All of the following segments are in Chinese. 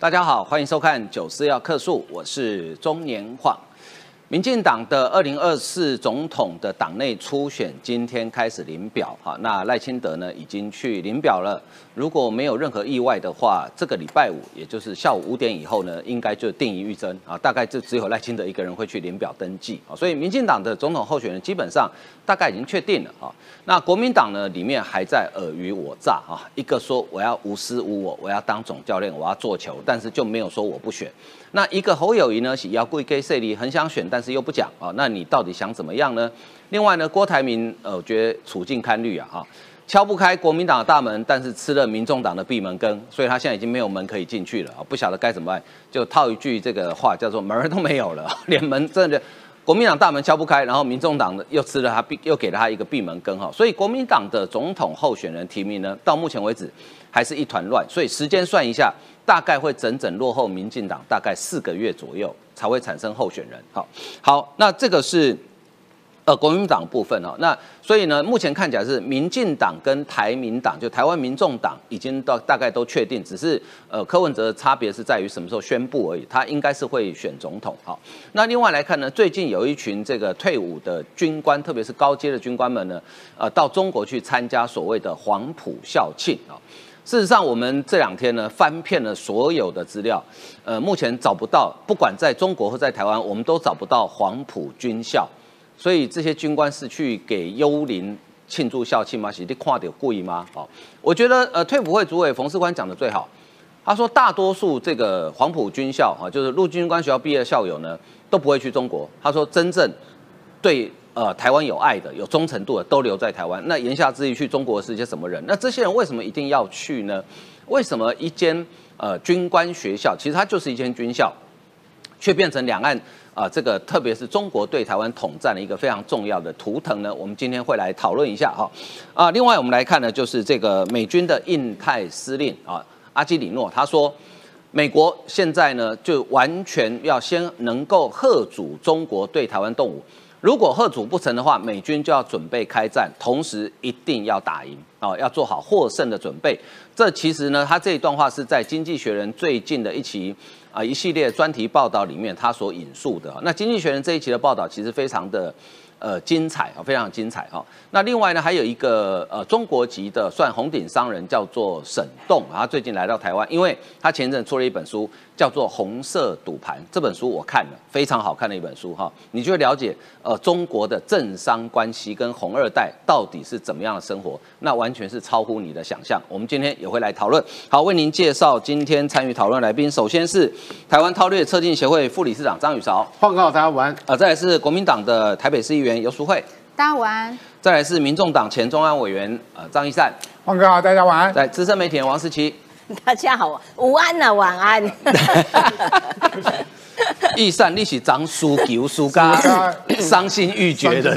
大家好，欢迎收看《九四要客诉》，我是中年晃。民进党的二零二四总统的党内初选今天开始领表，哈，那赖清德呢已经去领表了。如果没有任何意外的话，这个礼拜五，也就是下午五点以后呢，应该就定于预征啊。大概就只有赖清德一个人会去领表登记啊。所以民进党的总统候选人基本上大概已经确定了啊。那国民党呢，里面还在尔虞我诈啊。一个说我要无私无我，我要当总教练，我要做球，但是就没有说我不选。那一个侯友谊呢，是要跪给势力很想选，但是又不讲啊。那你到底想怎么样呢？另外呢，郭台铭，呃，我觉得处境堪虑啊，哈。敲不开国民党的大门，但是吃了民众党的闭门羹，所以他现在已经没有门可以进去了啊！不晓得该怎么办，就套一句这个话，叫做门儿都没有了，连门真的国民党大门敲不开，然后民众党的又吃了他闭，又给了他一个闭门羹哈！所以国民党的总统候选人提名呢，到目前为止还是一团乱，所以时间算一下，大概会整整落后民进党大概四个月左右才会产生候选人。好，好，那这个是。呃，国民党部分哦，那所以呢，目前看起来是民进党跟台民党，就台湾民众党已经到大概都确定，只是呃柯文哲的差别是在于什么时候宣布而已，他应该是会选总统。好，那另外来看呢，最近有一群这个退伍的军官，特别是高阶的军官们呢，呃，到中国去参加所谓的黄埔校庆啊。事实上，我们这两天呢翻遍了所有的资料，呃，目前找不到，不管在中国或在台湾，我们都找不到黄埔军校。所以这些军官是去给幽灵庆祝校庆吗？是你看到故意吗？好，我觉得呃，退伍会主委冯世官讲的最好。他说，大多数这个黄埔军校啊，就是陆军官学校毕业的校友呢，都不会去中国。他说，真正对呃台湾有爱的、有忠诚度的，都留在台湾。那言下之意，去中国是些什么人？那这些人为什么一定要去呢？为什么一间呃军官学校，其实它就是一间军校，却变成两岸？啊，这个特别是中国对台湾统战的一个非常重要的图腾呢，我们今天会来讨论一下哈。啊，另外我们来看呢，就是这个美军的印太司令啊，阿基里诺他说，美国现在呢就完全要先能够贺阻中国对台湾动武，如果贺阻不成的话，美军就要准备开战，同时一定要打赢哦，要做好获胜的准备。这其实呢，他这一段话是在《经济学人》最近的一期。啊，一系列专题报道里面，他所引述的那《经济学人》这一期的报道，其实非常的。呃，精彩啊，非常精彩哈。那另外呢，还有一个呃中国籍的算红顶商人，叫做沈栋啊，最近来到台湾，因为他前阵出了一本书，叫做《红色赌盘》。这本书我看了，非常好看的一本书哈。你就会了解呃中国的政商关系跟红二代到底是怎么样的生活，那完全是超乎你的想象。我们今天也会来讨论。好，为您介绍今天参与讨论来宾，首先是台湾韬略策进协会副理事长张宇韶，报告大家晚安。啊，再来是国民党的台北市议员。游淑慧，大家晚安。再来是民众党前中央委员呃张一善，黄哥好，大家晚安。在资深媒体人王思琪，大家好，午安呐，晚安。一善你是张输球输嘎，伤心欲绝的。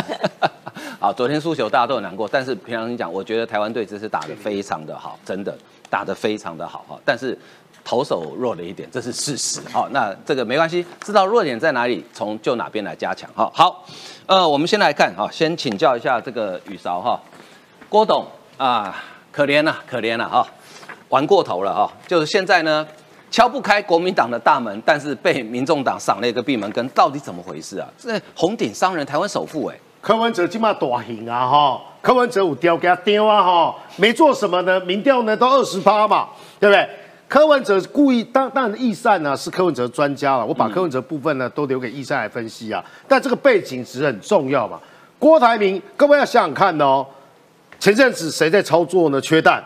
好，昨天输球大家都很难过，但是平常心讲，我觉得台湾队这次打的非常的好，真的打的非常的好哈。但是。投手弱了一点，这是事实。好，那这个没关系，知道弱点在哪里，从就哪边来加强。哈，好，呃，我们先来看哈，先请教一下这个雨勺哈，郭董啊，可怜呐，可怜呐哈，玩过头了哈，就是现在呢，敲不开国民党的大门，但是被民众党赏了一个闭门羹，到底怎么回事啊？这红顶商人，台湾首富哎，柯文哲今嘛大型啊哈，柯文哲有调给他丢啊哈，没做什么呢，民调呢都二十八嘛，对不对？柯文哲故意当当然，易善呢是柯文哲专家了，我把柯文哲部分呢都留给易善来分析啊。但这个背景值很重要嘛。郭台铭，各位要想想看哦，前阵子谁在操作呢？缺蛋，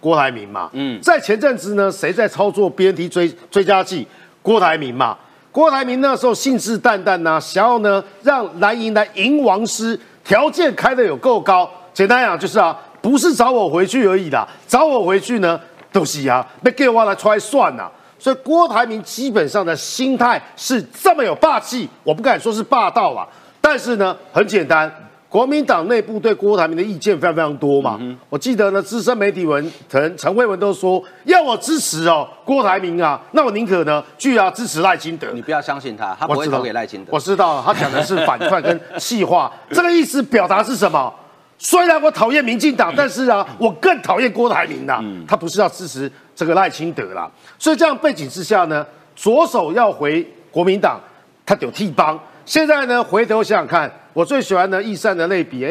郭台铭嘛。嗯，在前阵子呢，谁在操作 BNT 追追加剂？郭台铭嘛。郭台铭那时候信誓旦旦呐，想要呢让蓝营来赢王师，条件开的有够高。简单讲就是啊，不是找我回去而已啦，找我回去呢。都是啊，被给我来出来算呐。所以郭台铭基本上的心态是这么有霸气，我不敢说是霸道啊。但是呢，很简单，国民党内部对郭台铭的意见非常非常多嘛。我记得呢，资深媒体文陈陈慧文都说要我支持哦郭台铭啊，那我宁可呢就要支持赖清德。你不要相信他，他不会投给赖清德。我知道他讲的是反串跟气话，这个意思表达是什么？虽然我讨厌民进党，但是啊，我更讨厌郭台铭呐。他不是要支持这个赖清德啦。所以这样背景之下呢，左手要回国民党，他有替帮。现在呢，回头想想看，我最喜欢的易善的类比，哎，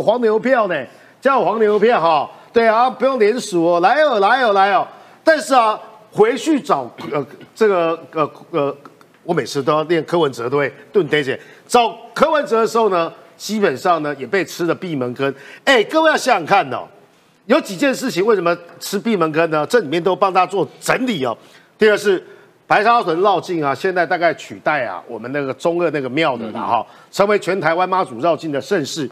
黄牛票呢，叫黄牛票哈，对啊，不用连署哦，来哦，来哦，来哦。但是啊，回去找呃这个呃呃，我每次都要练柯文哲对对对姐找柯文哲的时候呢，基本上呢也被吃了闭门羹。哎，各位要想想看哦，有几件事情为什么吃闭门羹呢？这里面都帮大家做整理哦。第二是白沙屯绕境啊，现在大概取代啊我们那个中二那个庙的了哈，成为全台湾妈祖绕境的盛事。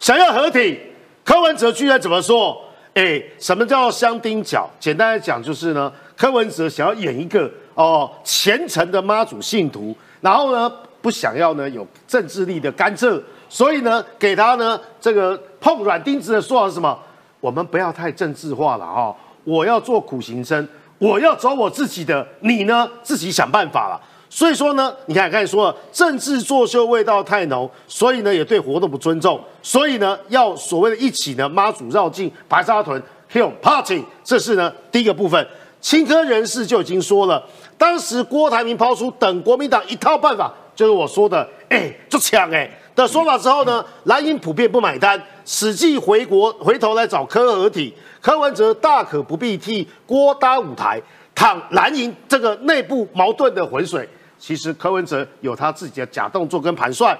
想要合体，柯文哲居然怎么说？哎，什么叫香丁脚？简单来讲就是呢，柯文哲想要演一个哦虔诚的妈祖信徒，然后呢不想要呢有政治力的干涉，所以呢给他呢这个碰软钉子的说法是什么？我们不要太政治化了哈，我要做苦行僧，我要走我自己的，你呢自己想办法了。所以说呢，你看刚才说了，政治作秀味道太浓，所以呢也对活动不尊重，所以呢要所谓的一起呢妈祖绕境白沙屯 Hill Party，这是呢第一个部分。青科人士就已经说了，当时郭台铭抛出等国民党一套办法，就是我说的，哎，就抢哎的说法之后呢，蓝营普遍不买单，史记回国回头来找科合体，柯文哲大可不必替郭搭舞台，淌蓝营这个内部矛盾的浑水。其实柯文哲有他自己的假动作跟盘算，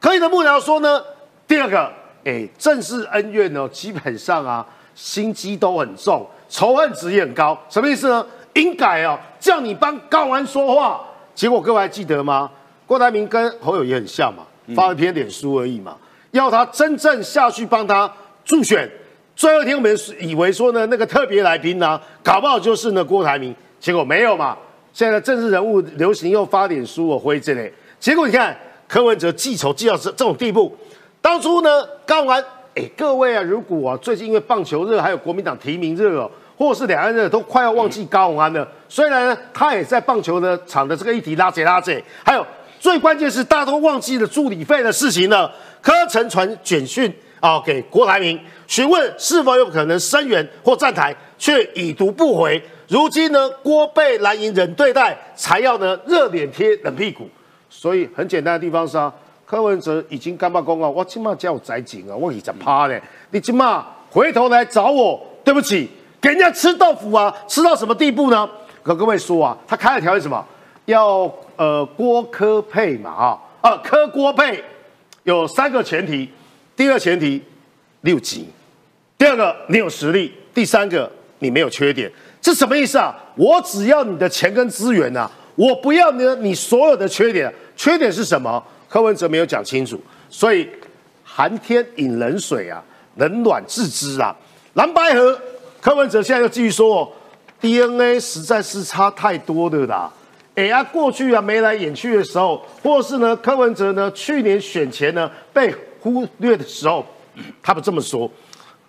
可以的幕僚说呢，第二个，哎，正式恩怨呢，基本上啊，心机都很重，仇恨值也很高，什么意思呢？应该哦，叫你帮高安说话，结果各位还记得吗？郭台铭跟侯友也很像嘛，发了篇脸书而已嘛，要他真正下去帮他助选，最后一天我们以为说呢，那个特别来宾呢，搞不好就是呢郭台铭，结果没有嘛。现在政治人物流行又发点书我挥之类，结果你看柯文哲记仇记到这这种地步。当初呢，高安，哎，各位啊，如果啊最近因为棒球热，还有国民党提名热哦，或是两岸热，都快要忘记高安了。虽然呢，他也在棒球的场的这个议题拉扯拉扯，还有最关键是大家都忘记了助理费的事情呢。柯承传简讯啊给郭台铭询问是否有可能声援或站台，却已读不回。如今呢，郭被蓝营人对待，才要呢热脸贴冷屁股。所以很简单的地方是啊，柯文哲已经干罢工啊，我起码叫我宅警啊，我已经趴嘞。你起码回头来找我，对不起，给人家吃豆腐啊，吃到什么地步呢？跟各位说啊，他开的条件什么？要呃郭柯配嘛啊，啊柯郭配有三个前提，第二前提六级，第二个你有实力，第三个你没有缺点。这什么意思啊？我只要你的钱跟资源呐，我不要呢你所有的缺点。缺点是什么？柯文哲没有讲清楚，所以寒天饮冷水啊，冷暖自知啊。蓝白河，柯文哲现在又继续说，DNA 实在是差太多的啦。哎呀，过去啊眉来眼去的时候，或是呢柯文哲呢去年选前呢被忽略的时候，他不这么说。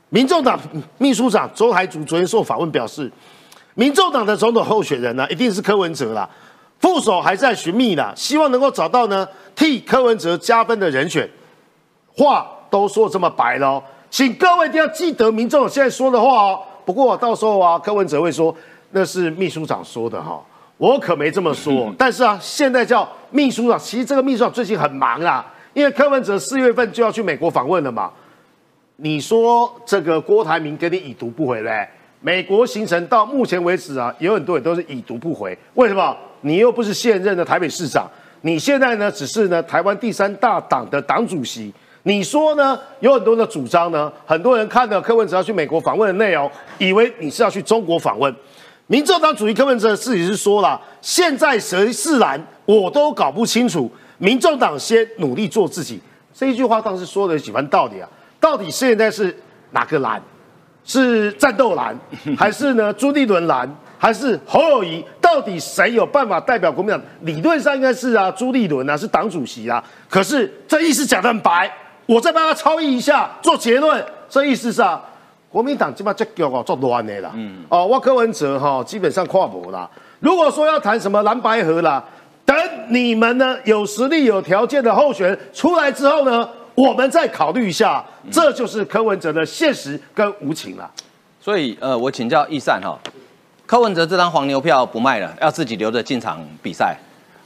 民众党秘书长周海祖昨天受访问表示。民众党的总统候选人呢，一定是柯文哲啦。副手还在寻觅啦，希望能够找到呢替柯文哲加分的人选。话都说这么白了，请各位一定要记得民众现在说的话哦。不过到时候啊，柯文哲会说那是秘书长说的哈，我可没这么说。但是啊，现在叫秘书长，其实这个秘书长最近很忙啊，因为柯文哲四月份就要去美国访问了嘛。你说这个郭台铭给你已读不回来？美国行程到目前为止啊，有很多人都是已读不回。为什么？你又不是现任的台北市长，你现在呢只是呢台湾第三大党的党主席。你说呢？有很多的主张呢，很多人看了柯文哲要去美国访问的内容，以为你是要去中国访问。民众党主席柯文哲自己是说了，现在谁是蓝，我都搞不清楚。民众党先努力做自己，这一句话当时说的几番道理啊。到底现在是哪个蓝？是战斗蓝，还是呢朱立伦蓝，还是侯友谊？到底谁有办法代表国民党？理论上应该是啊朱立伦啊，是党主席啊。可是这意思讲得很白，我再帮他超译一下，做结论。这意思是啊，国民党基本上就叫我做乱的啦。嗯，哦，我柯文哲哈基本上跨博啦。如果说要谈什么蓝白河啦，等你们呢有实力、有条件的候选人出来之后呢？我们再考虑一下，这就是柯文哲的现实跟无情了。所以，呃，我请教易善哈，柯文哲这张黄牛票不卖了，要自己留着进场比赛。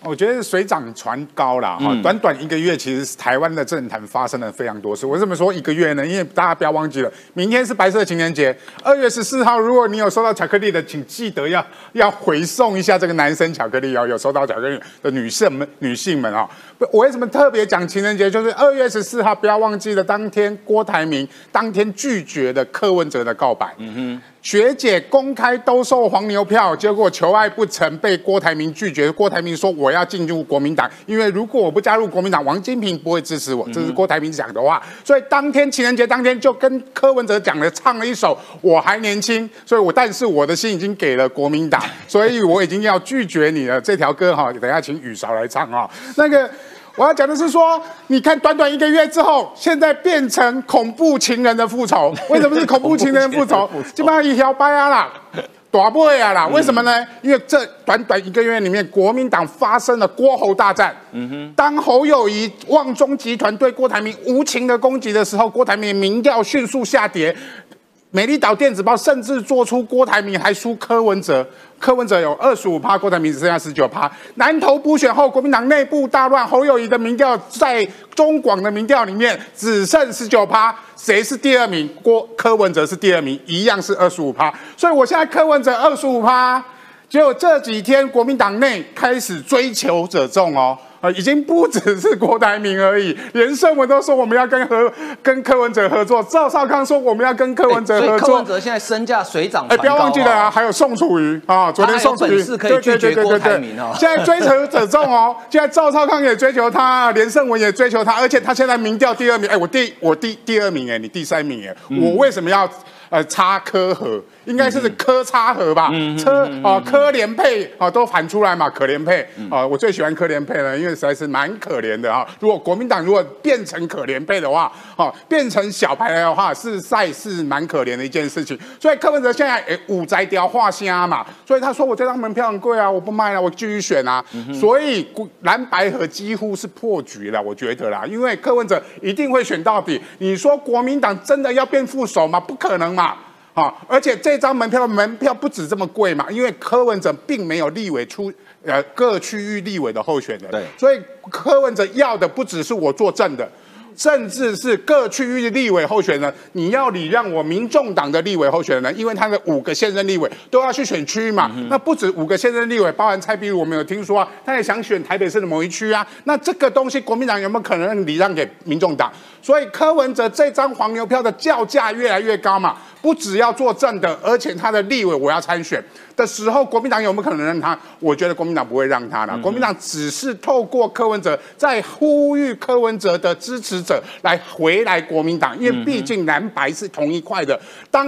我觉得水涨船高啦哈，短短一个月，其实台湾的政坛发生了非常多事。为什么说一个月呢？因为大家不要忘记了，明天是白色情人节，二月十四号，如果你有收到巧克力的，请记得要要回送一下这个男生巧克力哦。有收到巧克力的女性们、女性们啊，我为什么特别讲情人节？就是二月十四号，不要忘记了，当天郭台铭当天拒绝的柯文哲的告白。嗯哼。学姐公开兜售黄牛票，结果求爱不成，被郭台铭拒绝。郭台铭说：“我要进入国民党，因为如果我不加入国民党，王金平不会支持我。”这是郭台铭讲的话。所以当天情人节当天，就跟柯文哲讲了，唱了一首《我还年轻》，所以我但是我的心已经给了国民党，所以我已经要拒绝你了。这条歌哈，等下请雨韶来唱啊，那个。我要讲的是说，你看短短一个月之后，现在变成恐怖情人的复仇。为什么是恐怖情人复仇？基本上一条掰啊啦，打不会啊啦。为什么呢？因为这短短一个月里面，国民党发生了郭侯大战。嗯哼。当侯友谊、旺中集团对郭台铭无情的攻击的时候，郭台铭民调迅速下跌。美丽岛电子报甚至做出郭台铭还输柯文哲。柯文哲有二十五趴，郭台铭只剩下十九趴。南投补选后，国民党内部大乱，侯友谊的民调在中广的民调里面只剩十九趴，谁是第二名？郭柯文哲是第二名，一样是二十五趴。所以我现在柯文哲二十五趴，结果这几天国民党内开始追求者众哦。啊，已经不只是郭台铭而已，连胜文都说我们要跟和跟柯文哲合作，赵少康说我们要跟柯文哲合作。柯文哲现在身价水涨哎，不要忘记了啊，还有宋楚瑜啊，昨天宋楚瑜可以拒绝郭台铭哦。现在追求者众哦，现在赵少康也追求他，连胜文也追求他，而且他现在民调第二名，哎，我第我第第二名哎，你第三名哎，我为什么要呃插科和？应该是科差和吧，车啊科联配啊都反出来嘛，可怜配啊，我最喜欢科联配了，因为实在是蛮可怜的啊。如果国民党如果变成可怜配的话，哦，变成小牌的话，是赛事蛮可怜的一件事情。所以柯文哲现在诶五宅雕画虾嘛，所以他说我这张门票很贵啊，我不卖了，我继续选啊。所以蓝白河几乎是破局了，我觉得啦，因为柯文哲一定会选到底。你说国民党真的要变副手吗？不可能嘛。好，而且这张门票门票不止这么贵嘛，因为柯文哲并没有立委出，呃，各区域立委的候选人，对，所以柯文哲要的不只是我作证的。甚至是各区域的立委候选人，你要礼让我民众党的立委候选人，因为他的五个现任立委都要去选区嘛。那不止五个现任立委，包含蔡壁如，我们有听说啊，他也想选台北市的某一区啊。那这个东西，国民党有没有可能礼让给民众党？所以柯文哲这张黄牛票的叫价越来越高嘛，不只要做正的，而且他的立委我要参选。的时候，国民党有没有可能让他？我觉得国民党不会让他的。国民党只是透过柯文哲在呼吁柯文哲的支持者来回来国民党，因为毕竟蓝白是同一块的。当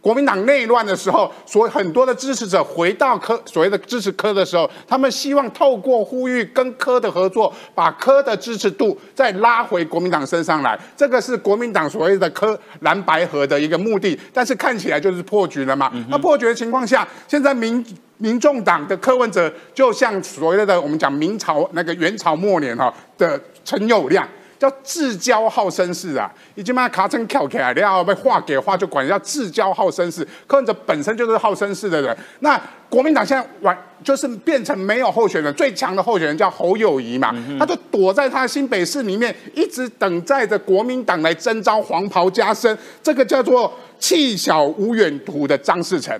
国民党内乱的时候，所很多的支持者回到科所谓的支持科的时候，他们希望透过呼吁跟科的合作，把科的支持度再拉回国民党身上来。这个是国民党所谓的科蓝白合的一个目的，但是看起来就是破局了嘛。那破局的情况下，现在民民众党的柯文哲就像所谓的我们讲明朝那个元朝末年哈的陈友谅。叫至交好绅士啊，已经把卡成翘起来，然后被划给划就管叫至交好绅士。柯文哲本身就是好绅士的人，那国民党现在完就是变成没有候选人，最强的候选人叫侯友谊嘛，他就躲在他新北市里面，一直等待着国民党来征召黄袍加身，这个叫做气小无远图的张世成。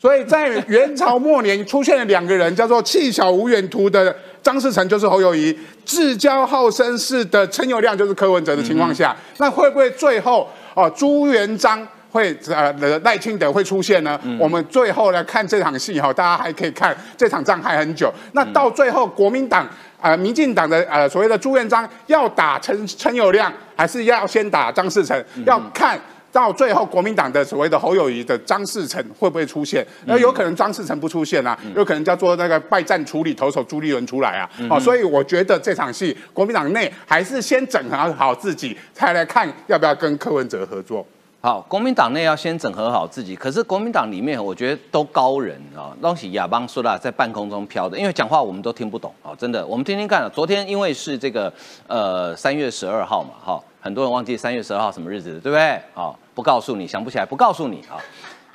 所以在元朝末年出现了两个人，叫做气小无远图的张士诚，就是侯友谊；至交好绅士的陈友谅，就是柯文哲的情况下，那会不会最后哦朱元璋会呃赖清德会出现呢？我们最后来看这场戏哈，大家还可以看这场仗还很久。那到最后国民党啊、民进党的呃所谓的朱元璋要打陈陈友谅，还是要先打张士诚？要看。到最后，国民党的所谓的侯友谊的张世成会不会出现？那有可能张世成不出现啊，有可能叫做那个败战处理投手朱立伦出来啊。哦，所以我觉得这场戏，国民党内还是先整合好自己，才来看要不要跟柯文哲合作。好，国民党内要先整合好自己。可是国民党里面，我觉得都高人啊，东西亚邦说的在半空中飘的，因为讲话我们都听不懂啊，真的。我们听听看，昨天因为是这个呃三月十二号嘛，哈，很多人忘记三月十二号什么日子，对不对？好。不告诉你，想不起来，不告诉你啊。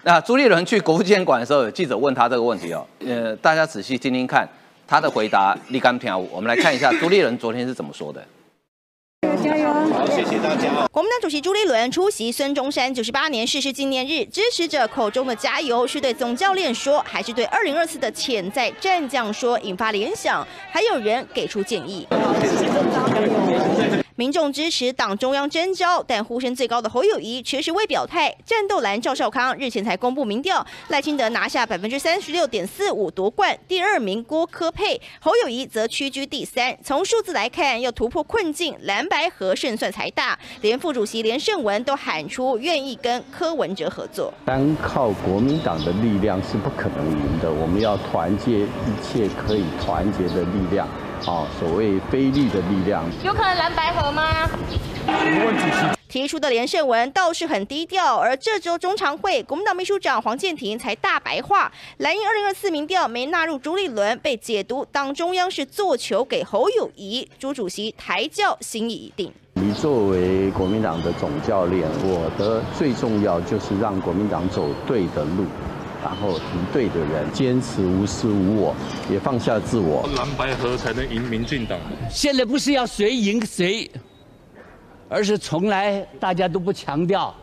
那朱立伦去国务监管的时候，有记者问他这个问题哦，呃，大家仔细听听看他的回答立竿见影。我们来看一下朱立伦昨天是怎么说的。加油！好，谢谢大家。国民党主席朱立伦出席孙中山九十八年逝世纪念日，支持者口中的加油是对总教练说，还是对二零二四的潜在战将说？引发联想，还有人给出建议。民众支持党中央征召，但呼声最高的侯友谊却是未表态。战斗蓝赵少康日前才公布民调，赖清德拿下百分之三十六点四五夺冠，第二名郭科佩，侯友谊则屈居第三。从数字来看，要突破困境，蓝白合胜算才大。连副主席连胜文都喊出愿意跟柯文哲合作。单靠国民党的力量是不可能赢的，我们要团结一切可以团结的力量。好，所谓非利的力量，有可能蓝白合吗？提出的连胜文倒是很低调，而这周中常会，国民党秘书长黄建庭才大白话，蓝营二零二四民调没纳入朱立伦，被解读党中央是做球给侯友谊，朱主席抬轿心意已定。你作为国民党的总教练，我的最重要就是让国民党走对的路。然后敌对的人坚持无私无我，也放下自我。蓝白合才能赢民进党。现在不是要谁赢谁，而是从来大家都不强调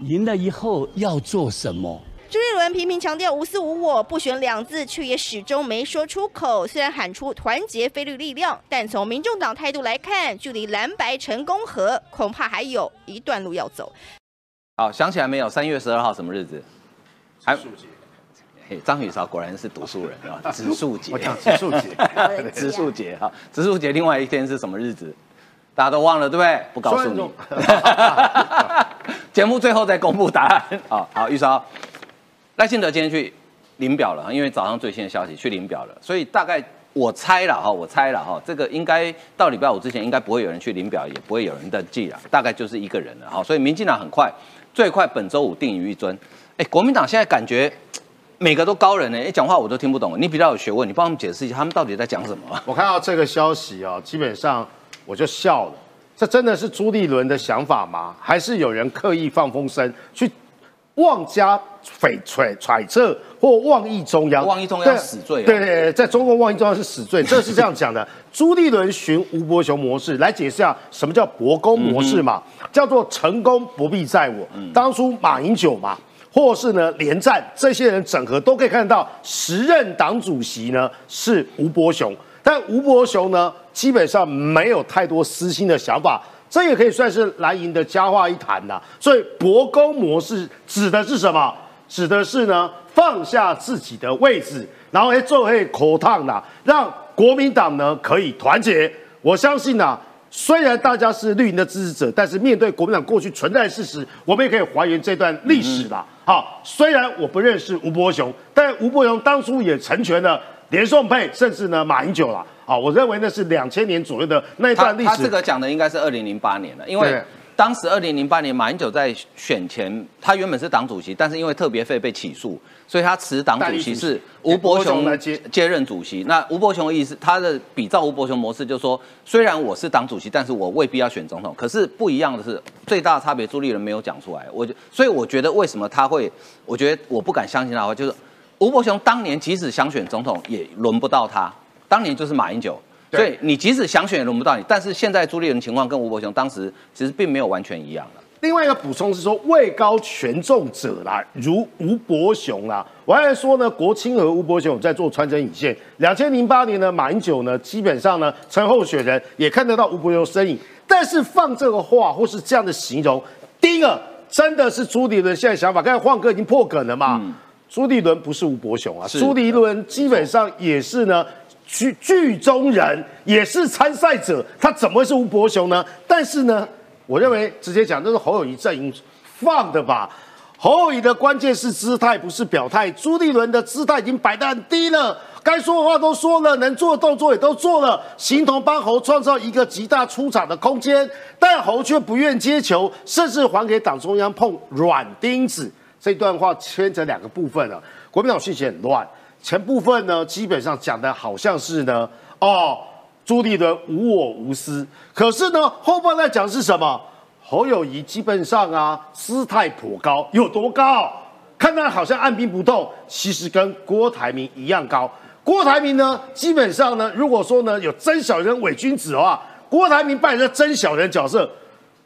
赢了以后要做什么。朱立伦频频强调无私无我，不选两字，却也始终没说出口。虽然喊出团结非律力量，但从民众党态度来看，距离蓝白成功和恐怕还有一段路要走。好，想起来没有？三月十二号什么日子？还。张宇韶果然是读书人啊！植树节，我讲植树节，植树节哈，植树节另外一天是什么日子？大家都忘了对不对？不告诉你。节目最后再公布答案啊！好，玉韶，赖幸德今天去领表了，因为早上最新的消息去领表了，所以大概我猜了哈，我猜了哈，这个应该到礼拜五之前应该不会有人去领表，也不会有人登记了，大概就是一个人了哈。所以民进党很快，最快本周五定于一尊。哎，国民党现在感觉。每个都高人呢，一讲话我都听不懂。你比较有学问，你帮他们解释一下，他们到底在讲什么？我看到这个消息啊，基本上我就笑了。这真的是朱立伦的想法吗？还是有人刻意放风声，去妄加翡揣揣测或妄议中央？妄议中央死罪。对对，在中国妄议中央是死罪，这是这样讲的。朱立伦寻吴伯雄模式来解释下什么叫博公模式嘛？叫做成功不必在我。当初马英九嘛。或是呢，连战这些人整合都可以看到，时任党主席呢是吴伯雄，但吴伯雄呢基本上没有太多私心的想法，这也可以算是蓝营的佳话一谈呐。所以伯公模式指的是什么？指的是呢放下自己的位置，然后哎做会口烫呐，让国民党呢可以团结。我相信呐。虽然大家是绿营的支持者，但是面对国民党过去存在的事实，我们也可以还原这段历史了。好，虽然我不认识吴伯雄，但吴伯雄当初也成全了连宋配，甚至呢马英九了。好，我认为那是两千年左右的那一段历史。他这个讲的应该是二零零八年了，因为。当时二零零八年马英九在选前，他原本是党主席，但是因为特别费被起诉，所以他辞党主席是吴伯雄接接任主席。那吴伯雄的意思，他的比照吴伯雄模式，就是说，虽然我是党主席，但是我未必要选总统。可是不一样的是，最大的差别，朱立伦没有讲出来。我就所以我觉得为什么他会，我觉得我不敢相信他的话，就是吴伯雄当年即使想选总统，也轮不到他。当年就是马英九。所以你即使想选也轮不到你，但是现在朱立伦情况跟吴伯雄当时其实并没有完全一样了。另外一个补充是说，位高权重者啦，如吴伯雄啦，我还说呢，国青和吴伯雄在做穿针引线。两千零八年呢，马英九呢，基本上呢，成候选人也看得到吴伯雄身影，但是放这个话或是这样的形容，第一个真的是朱立伦现在想法，刚才晃哥已经破梗了嘛，朱立伦不是吴伯雄啊，朱立伦基本上也是呢。剧剧中人也是参赛者，他怎么会是吴伯雄呢？但是呢，我认为直接讲，这是侯友谊阵营放的吧。侯友谊的关键是姿态，不是表态。朱立伦的姿态已经摆得很低了，该说的话都说了，能做的动作也都做了，形同帮侯创造一个极大出场的空间。但侯却不愿接球，甚至还给党中央碰软钉子。这段话牵扯两个部分了，国民党信息很乱。前部分呢，基本上讲的好像是呢，哦，朱立伦无我无私。可是呢，后半段讲是什么？侯友谊基本上啊，姿态颇高，有多高？看他好像按兵不动，其实跟郭台铭一样高。郭台铭呢，基本上呢，如果说呢有真小人伪君子的话，郭台铭扮演着真小人角色，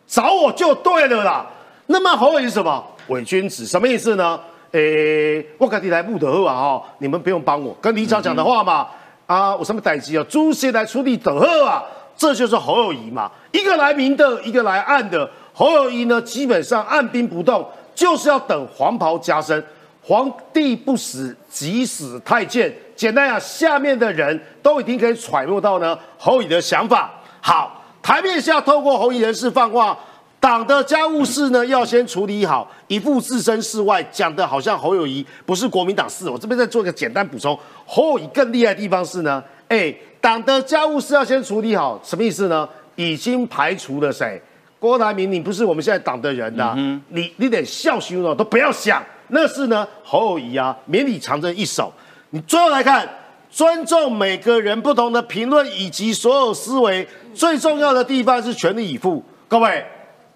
找我就对了啦。那么侯友谊是什么伪君子？什么意思呢？诶，我跟你来不得好啊哈，你们不用帮我。跟李长讲的话嘛，啊，我什么代志啊？朱先来处理得好啊，这就是侯友谊嘛。一个来明的，一个来暗的。侯友谊呢，基本上按兵不动，就是要等黄袍加身。皇帝不死，即死太监。简单啊，下面的人都已经可以揣摩到呢侯乙的想法。好，台面下透过侯乙人士放话，党的家务事呢要先处理好，一副置身事外，讲的好像侯友谊不是国民党事。我这边再做一个简单补充，侯友谊更厉害的地方是呢，哎，党的家务事要先处理好，什么意思呢？已经排除了谁？郭台铭，你不是我们现在党的人呐，你你得孝心哦，都不要想。那是呢，侯友谊啊，绵里藏着一手。你最后来看，尊重每个人不同的评论以及所有思维，最重要的地方是全力以赴。各位，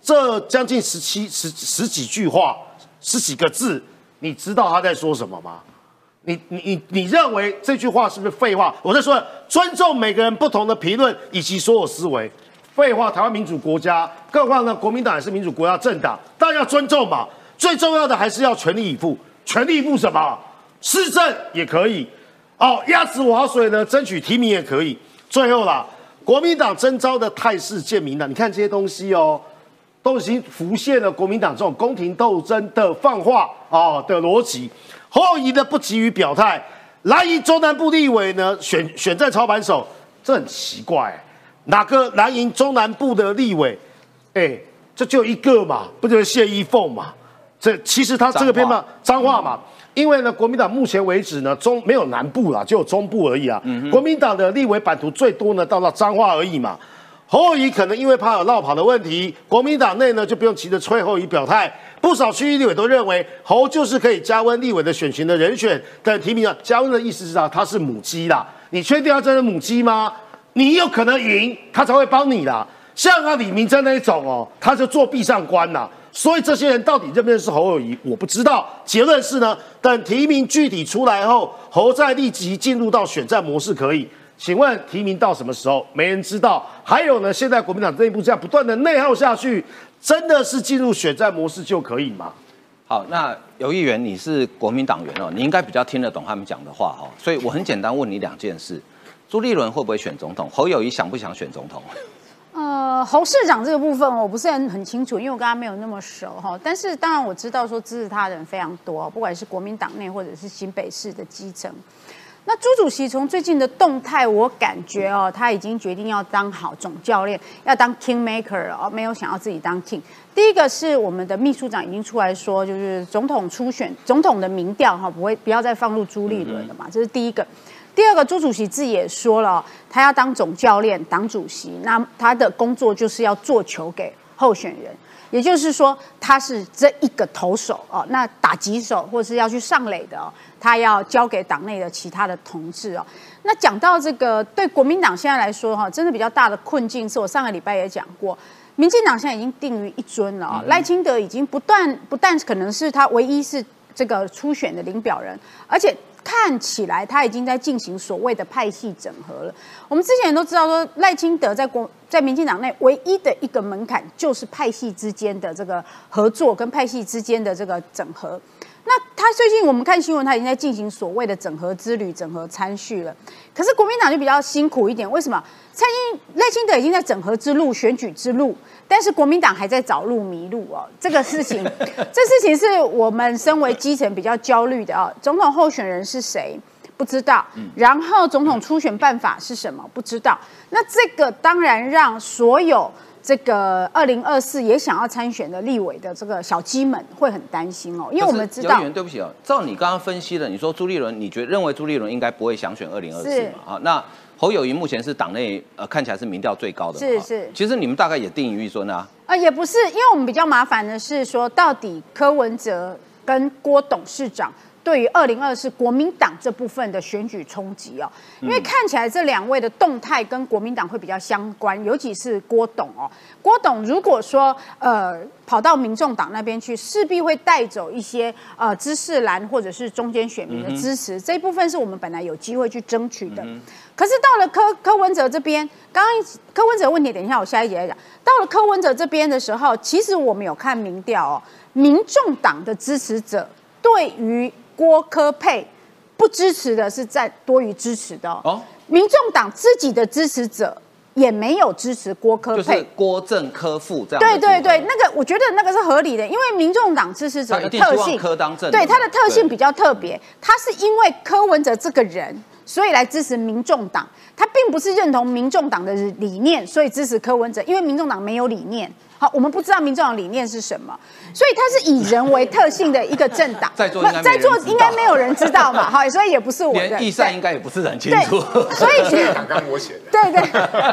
这将近十七十十几句话，十几个字，你知道他在说什么吗？你你你你认为这句话是不是废话？我在说，尊重每个人不同的评论以及所有思维。废话，台湾民主国家，更何况呢，国民党也是民主国家政党，大家要尊重嘛。最重要的还是要全力以赴，全力以赴什么？施政也可以，哦，压死划水呢，争取提名也可以。最后啦，国民党征召的态势见明了。你看这些东西哦，都已经浮现了国民党这种宫廷斗争的放话啊的逻辑。后移的不急于表态，蓝营中南部立委呢选选在操盘手，这很奇怪。哪个蓝营中南部的立委？哎，这就一个嘛，不就是谢依凤嘛？这其实他这个偏嘛脏话嘛，因为呢，国民党目前为止呢，中没有南部啦，只有中部而已啊。国民党的立委版图最多呢，到了脏话而已嘛。侯友宜可能因为怕有绕跑的问题，国民党内呢就不用急着催侯友宜表态。不少区域立委都认为侯就是可以加温立委的选情的人选。但提名啊，加温的意思是啊，他是母鸡啦。你确定他真的母鸡吗？你有可能赢，他才会帮你啦。像啊李明珍那一种哦，他就做壁上观呐。所以这些人到底认不认识侯友谊，我不知道。结论是呢，等提名具体出来后，侯再立即进入到选战模式可以。请问提名到什么时候？没人知道。还有呢，现在国民党内部这样不断的内耗下去，真的是进入选战模式就可以吗？好，那游议员，你是国民党员哦，你应该比较听得懂他们讲的话哦。所以我很简单问你两件事：朱立伦会不会选总统？侯友谊想不想选总统？呃，侯市长这个部分我不是很很清楚，因为我跟他没有那么熟哈。但是当然我知道说支持他的人非常多，不管是国民党内或者是新北市的基层。那朱主席从最近的动态，我感觉哦，他已经决定要当好总教练，要当 king maker 哦，没有想要自己当 king。第一个是我们的秘书长已经出来说，就是总统初选总统的民调哈，不会不要再放入朱立伦了嘛，这是第一个。第二个，朱主席自己也说了，他要当总教练、党主席，那他的工作就是要做球给候选人，也就是说，他是这一个投手哦，那打击手或是要去上垒的哦，他要交给党内的其他的同志哦。那讲到这个，对国民党现在来说哈，真的比较大的困境是我上个礼拜也讲过，民进党现在已经定于一尊了哦，赖清德已经不断不但可能是他唯一是这个初选的领表人，而且。看起来他已经在进行所谓的派系整合了。我们之前都知道说，赖清德在国在民进党内唯一的一个门槛就是派系之间的这个合作跟派系之间的这个整合。那他最近我们看新闻，他已经在进行所谓的整合之旅、整合参叙了。可是国民党就比较辛苦一点，为什么？蔡英赖清德已经在整合之路、选举之路。但是国民党还在找路迷路哦，这个事情，这事情是我们身为基层比较焦虑的哦。总统候选人是谁？不知道。然后总统初选办法是什么？不知道。那这个当然让所有这个二零二四也想要参选的立委的这个小鸡们会很担心哦，因为我们知道。对不起哦，照你刚刚分析的，你说朱立伦，你觉认为朱立伦应该不会想选二零二四嘛？啊，那。侯友谊目前是党内呃看起来是民调最高的，是是。其实你们大概也定于说呢？啊，也不是，因为我们比较麻烦的是说，到底柯文哲跟郭董事长。对于二零二四国民党这部分的选举冲击哦，因为看起来这两位的动态跟国民党会比较相关，尤其是郭董哦。郭董如果说呃跑到民众党那边去，势必会带走一些呃知识蓝或者是中间选民的支持，这一部分是我们本来有机会去争取的。可是到了柯柯文哲这边，刚刚柯文哲问题，等一下我下一节来讲。到了柯文哲这边的时候，其实我们有看民调哦，民众党的支持者对于郭科佩不支持的是在多于支持的哦。哦，民众党自己的支持者也没有支持郭科就是配。郭正科副这样对。对对，那个我觉得那个是合理的，因为民众党支持者的特性，科当政对他的特性比较特别，他是因为柯文哲这个人，所以来支持民众党，他并不是认同民众党的理念，所以支持柯文哲，因为民众党没有理念。好，我们不知道民众党理念是什么，所以它是以人为特性的一个政党。在座应该没在座应该没有人知道嘛，好，所以也不是我的。连易善应该也不是很清对楚。所以 其实刚刚我写的。对对，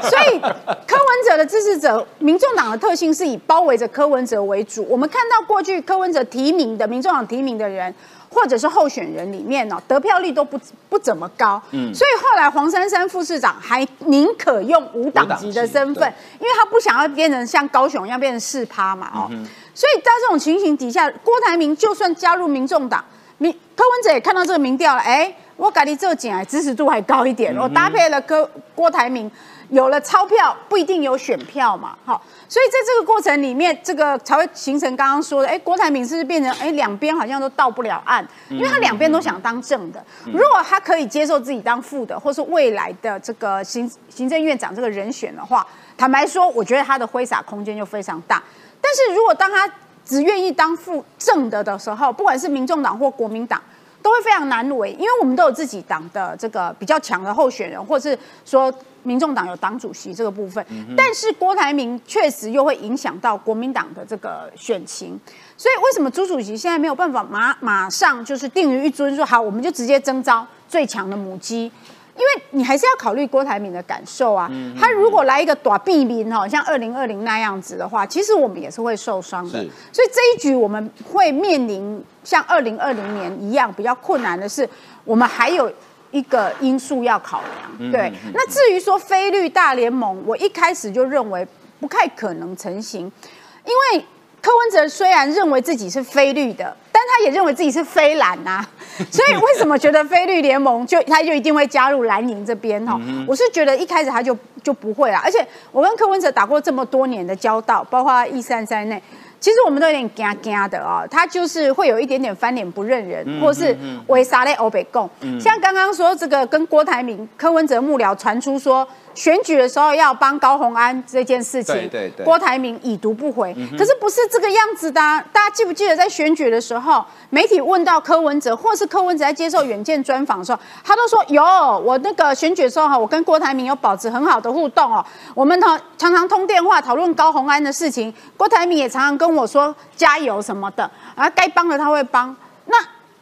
所以柯文哲的支持者，民众党的特性是以包围着柯文哲为主。我们看到过去柯文哲提名的民众党提名的人，或者是候选人里面哦，得票率都不不怎么高。嗯，所以后来黄珊珊副市长还宁可用无党籍的身份，因为他不想要变成像高雄一样变成四趴嘛哦。所以在这种情形底下，郭台铭就算加入民众党，民柯文哲也看到这个民调了，哎，我感觉这个进来支持度还高一点，我搭配了郭郭台铭。有了钞票不一定有选票嘛，好，所以在这个过程里面，这个才会形成刚刚说的，哎，郭台铭是不是变成哎两边好像都到不了岸，因为他两边都想当正的，如果他可以接受自己当副的，或是未来的这个行行政院长这个人选的话，坦白说，我觉得他的挥洒空间就非常大。但是如果当他只愿意当副正的的时候，不管是民众党或国民党。都会非常难为，因为我们都有自己党的这个比较强的候选人，或是说民众党有党主席这个部分，但是郭台铭确实又会影响到国民党的这个选情，所以为什么朱主席现在没有办法马马上就是定于一尊，说好我们就直接征召最强的母鸡？因为你还是要考虑郭台铭的感受啊，他如果来一个短避民哈，像二零二零那样子的话，其实我们也是会受伤的。所以这一局我们会面临像二零二零年一样比较困难的是，我们还有一个因素要考量。对，那至于说菲律大联盟，我一开始就认为不太可能成型，因为柯文哲虽然认为自己是非绿的，但他也认为自己是非蓝呐、所以为什么觉得非绿联盟就他就一定会加入蓝营这边哈？我是觉得一开始他就就不会啦，而且我跟柯文哲打过这么多年的交道，包括一三三内。其实我们都有点惊惊的啊、他就是会有一点点翻脸不认人，或是为啥嘞欧北共。像刚刚说这个跟郭台铭、柯文哲幕僚传出说选举的时候要帮高虹安这件事情，对对对郭台铭已读不回。可是不是这个样子的啊、大家记不记得在选举的时候，媒体问到柯文哲，或是柯文哲在接受远见专访的时候，他都说有我那个选举的时候哈，我跟郭台铭有保持很好的互动哦，我们常常常通电话讨论高虹安的事情，郭台铭也常常跟我说加油什么的，然后该帮的他会帮。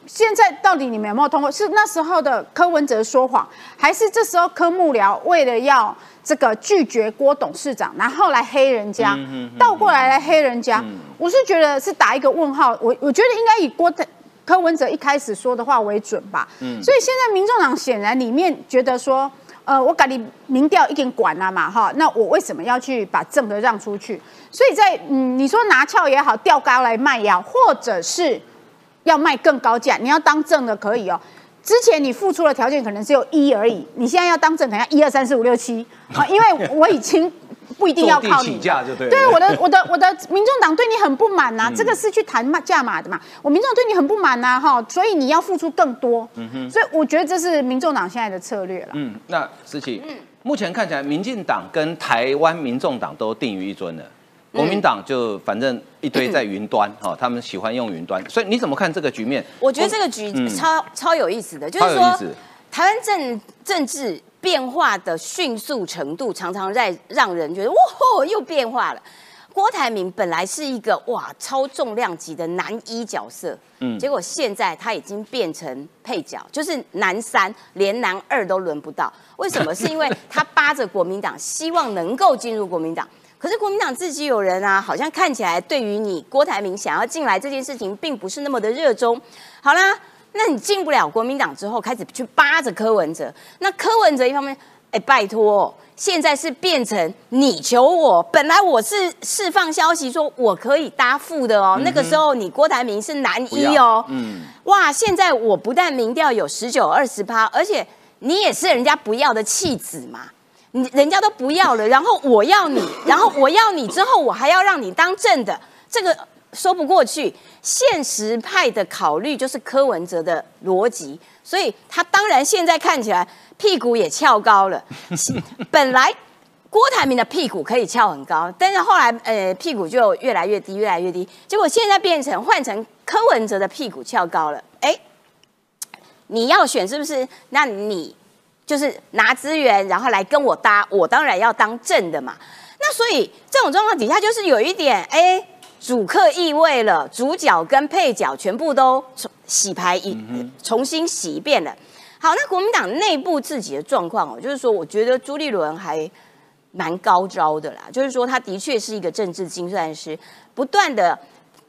那现在到底你们有没有通过？是那时候的柯文哲说谎，还是这时候柯幕僚为了要这个拒绝郭董事长，然后来黑人家，倒过来来黑人家？我是觉得是打一个问号。我我觉得应该以郭台柯文哲一开始说的话为准吧。嗯所以现在民众党显然里面觉得说。呃，我赶你民调一点管了嘛，哈，那我为什么要去把正的让出去？所以在嗯，你说拿翘也好，调高来卖也好，或者是要卖更高价，你要当正的可以哦。之前你付出的条件可能只有一而已，你现在要当正，可能要一二三四五六七 啊，因为我已经不一定要靠你。价就对。对我的我的我的民众党对你很不满呐、这个是去谈嘛价码的嘛，我民众党对你很不满呐、哈，所以你要付出更多，嗯哼所以我觉得这是民众党现在的策略了。嗯，那思琪，目前看起来，民进党跟台湾民众党都定于一尊了。国民党就反正一堆在云端哈、他们喜欢用云端，所以你怎么看这个局面？我觉得这个局嗯超、超有意思的，就是说台湾政政治变化的迅速程度，常常在让人觉得哇吼又变化了。郭台铭本来是一个哇超重量级的男一角色，嗯结果现在他已经变成配角，就是男三，连男二都轮不到。为什么？是因为他扒着国民党，希望能够进入国民党。可是国民党自己有人啊，好像看起来对于你郭台铭想要进来这件事情，并不是那么的热衷。好啦，那你进不了国民党之后，开始去扒着柯文哲。那柯文哲一方面，哎，拜托，现在是变成你求我。本来我是释放消息说我可以搭副的哦，那个时候你郭台铭是男一哦。嗯。哇，现在我不但民调有十九二十八，而且你也是人家不要的弃子嘛，你人家都不要了，然后我要你，然后我要你之后，我还要让你当正的，这个。说不过去，现实派的考虑就是柯文哲的逻辑，所以他当然现在看起来屁股也翘高了。本来郭台铭的屁股可以翘很高，但是后来呃屁股就越来越低，越来越低，结果现在变成换成柯文哲的屁股翘高了。哎，你要选是不是？那你就是拿资源，然后来跟我搭，我当然要当正的嘛。那所以这种状况底下，就是有一点哎。主客意味了，主角跟配角全部都重洗牌一重新洗一遍了。好，那国民党内部自己的状况哦，就是说，我觉得朱立伦还蛮高招的啦，就是说，他的确是一个政治精算师，不断的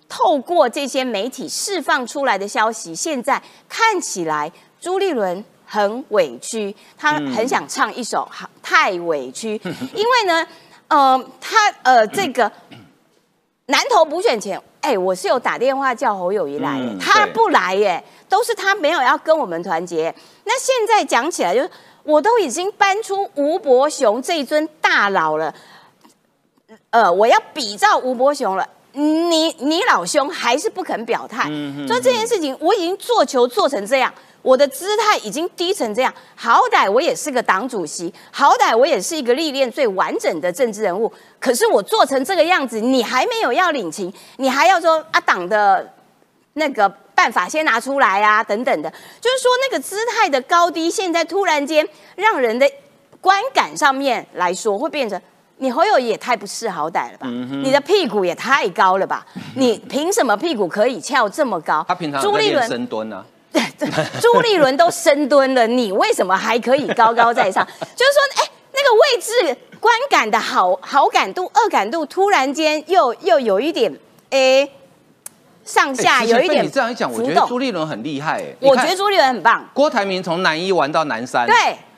透过这些媒体释放出来的消息，现在看起来朱立伦很委屈，他很想唱一首《太委屈》，因为呢，呃，他呃这个。南投补选前，哎，我是有打电话叫侯友谊来，他不来耶，都是他没有要跟我们团结。那现在讲起来，就是我都已经搬出吴伯雄这一尊大佬了，呃，我要比照吴伯雄了，你你老兄还是不肯表态，所以这件事情我已经做球做成这样。我的姿态已经低成这样，好歹我也是个党主席，好歹我也是一个历练最完整的政治人物。可是我做成这个样子，你还没有要领情，你还要说啊党的那个办法先拿出来啊，等等的，就是说那个姿态的高低，现在突然间让人的观感上面来说，会变成你侯友也太不识好歹了吧？你的屁股也太高了吧？你凭什么屁股可以翘这么高？他平常朱立伦深蹲呢？对，朱立伦都深蹲了，你为什么还可以高高在上？就是说，哎，那个位置观感的好好感度、恶感度，突然间又又有一点，哎，上下有一点。你这样一讲，我觉得朱立伦很厉害。哎，我觉得朱立伦很棒。郭台铭从南一玩到南三，对。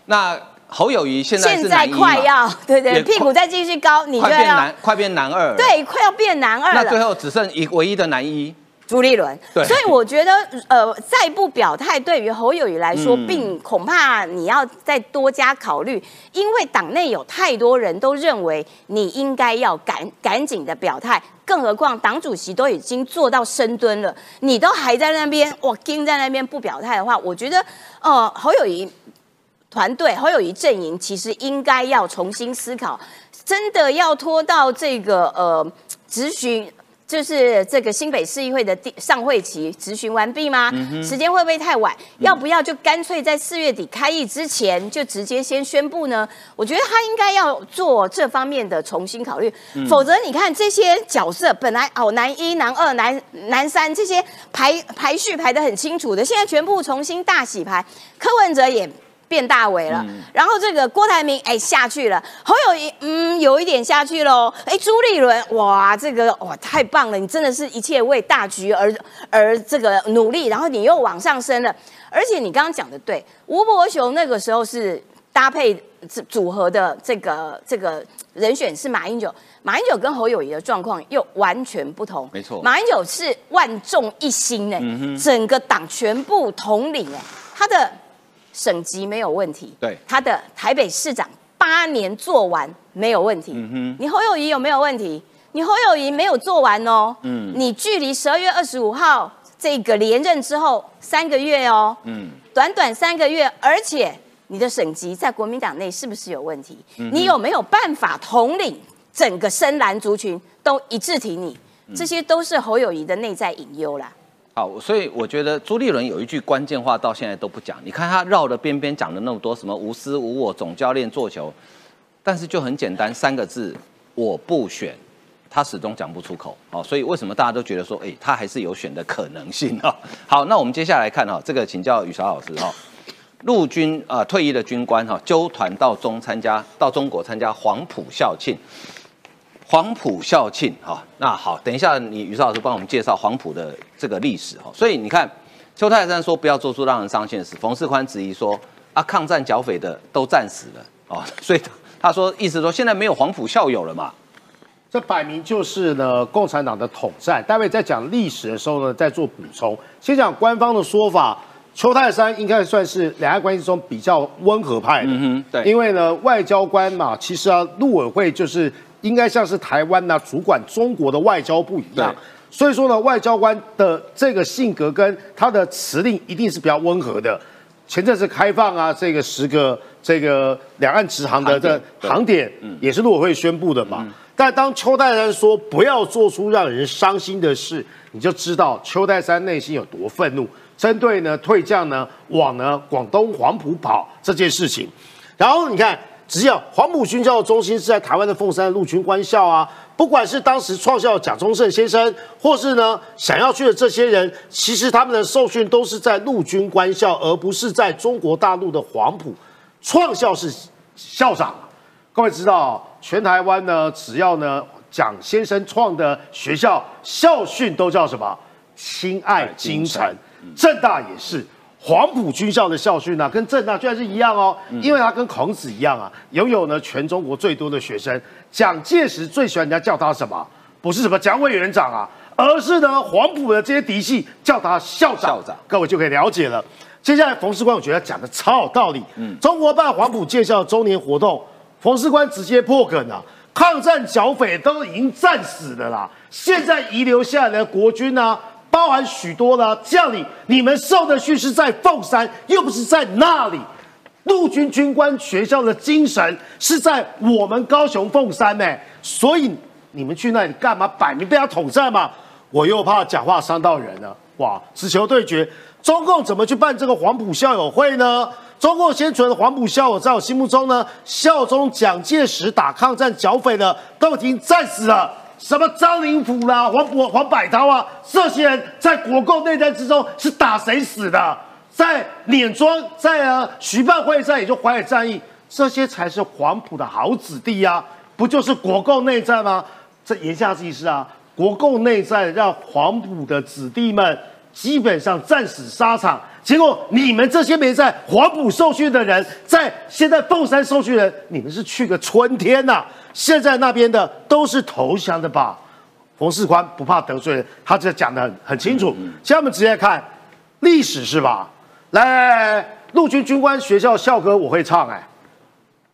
那侯友谊现在现在快要，对对，屁股再继续高，你就要快变男二，对，快要变男二了。那最后只剩一唯一的男一。朱立伦，所以我觉得，呃，再不表态，对于侯友谊来说，并恐怕你要再多加考虑，因为党内有太多人都认为你应该要赶赶紧的表态，更何况党主席都已经做到深蹲了，你都还在那边，我盯在那边不表态的话，我觉得，呃，侯友谊团队、侯友谊阵营其实应该要重新思考，真的要拖到这个呃咨询。就是这个新北市议会的第上会期执询完毕吗？时间会不会太晚？要不要就干脆在四月底开议之前就直接先宣布呢？我觉得他应该要做这方面的重新考虑，否则你看这些角色本来哦男一、男二、男男三这些排排序排的很清楚的，现在全部重新大洗牌，柯文哲也。变大伟了，然后这个郭台铭哎下去了，侯友谊嗯有一点下去喽，哎朱立伦哇这个哇太棒了，你真的是一切为大局而而这个努力，然后你又往上升了，而且你刚刚讲的对，吴伯雄那个时候是搭配组合的这个这个人选是马英九，马英九跟侯友谊的状况又完全不同，没错，马英九是万众一心哎，整个党全部统领哎，他的。省级没有问题，对他的台北市长八年做完没有问题。嗯哼，你侯友谊有没有问题？你侯友谊没有做完哦。嗯，你距离十二月二十五号这个连任之后三个月哦。嗯，短短三个月，而且你的省级在国民党内是不是有问题？你有没有办法统领整个深蓝族群都一致挺你？这些都是侯友谊的内在隐忧啦。好，所以我觉得朱立伦有一句关键话到现在都不讲。你看他绕着边边讲了那么多，什么无私无我，总教练做球，但是就很简单三个字，我不选，他始终讲不出口。好，所以为什么大家都觉得说，哎，他还是有选的可能性啊？好，那我们接下来看哈，这个请教雨韶老师哈，陆军啊退役的军官哈，纠团到中参加到中国参加黄埔校庆。黄埔校庆，哈，那好，等一下，你于少老师帮我们介绍黄埔的这个历史，哈。所以你看，邱泰山说不要做出让人伤心的事，冯世宽质疑说啊，抗战剿匪的都战死了哦，所以他说意思说现在没有黄埔校友了嘛。这摆明就是呢共产党的统战。待会在讲历史的时候呢，再做补充。先讲官方的说法，邱泰山应该算是两岸关系中比较温和派的。嗯哼，对，因为呢，外交官嘛，其实啊，陆委会就是应该像是台湾呢主管中国的外交部一样。所以说呢，外交官的这个性格跟他的辞令一定是比较温和的。前阵子开放啊，这个十个这个两岸直航的航点这对航点，也是陆委会宣布的嘛。但当邱泰山说不要做出让人伤心的事，你就知道邱泰山内心有多愤怒。针对呢退将呢往呢广东黄埔跑这件事情，然后你看，只要黄埔军校的中心是在台湾的凤山陆军官校啊，不管是当时创校的贾中正先生，或是呢想要去的这些人，其实他们的受训都是在陆军官校，而不是在中国大陆的黄埔。创校是校长，各位知道，全台湾呢，只要呢蒋先生创的学校校训都叫什么？亲爱京城。正大也是。黄埔军校的校训呢、跟正大居然是一样哦，因为他跟孔子一样啊，拥有呢全中国最多的学生。蒋介石最喜欢人家叫他什么？不是什么蒋委员长啊，而是呢黄埔的这些嫡系叫他校长。校长各位就可以了解了。接下来冯世官，我觉得讲的超有道理。嗯，中国办黄埔建校周年活动，冯世官直接破梗啊，抗战剿匪都已经战死了啦，现在遗留下来的国军呢、包含许多的将领，你你们受的训是在凤山，又不是在那里。陆军军官学校的精神是在我们高雄凤山呢、所以你们去那里干嘛？摆明被他统战嘛！我又怕讲话伤到人了，哇！只求对决，中共怎么去办这个黄埔校友会呢？中共先存的黄埔校友，在我心目中呢，效忠蒋介石打抗战剿匪的都已经战死了。什么张灵甫啦、黄埔黄百韬啊，这些人在国共内战之中是打谁死的？在碾庄，在啊徐蚌会战，也就淮海战役，这些才是黄埔的好子弟呀、不就是国共内战吗？这言下之意是啊，国共内战让黄埔的子弟们基本上战死沙场，结果你们这些没在黄埔受训的人，在现在凤山受训人，你们是去个春天呐、现在那边的都是投降的吧？冯世宽不怕得罪人，他这讲的很很清楚。现在我们直接看历史是吧？来来来来，陆军军官学校校歌我会唱哎、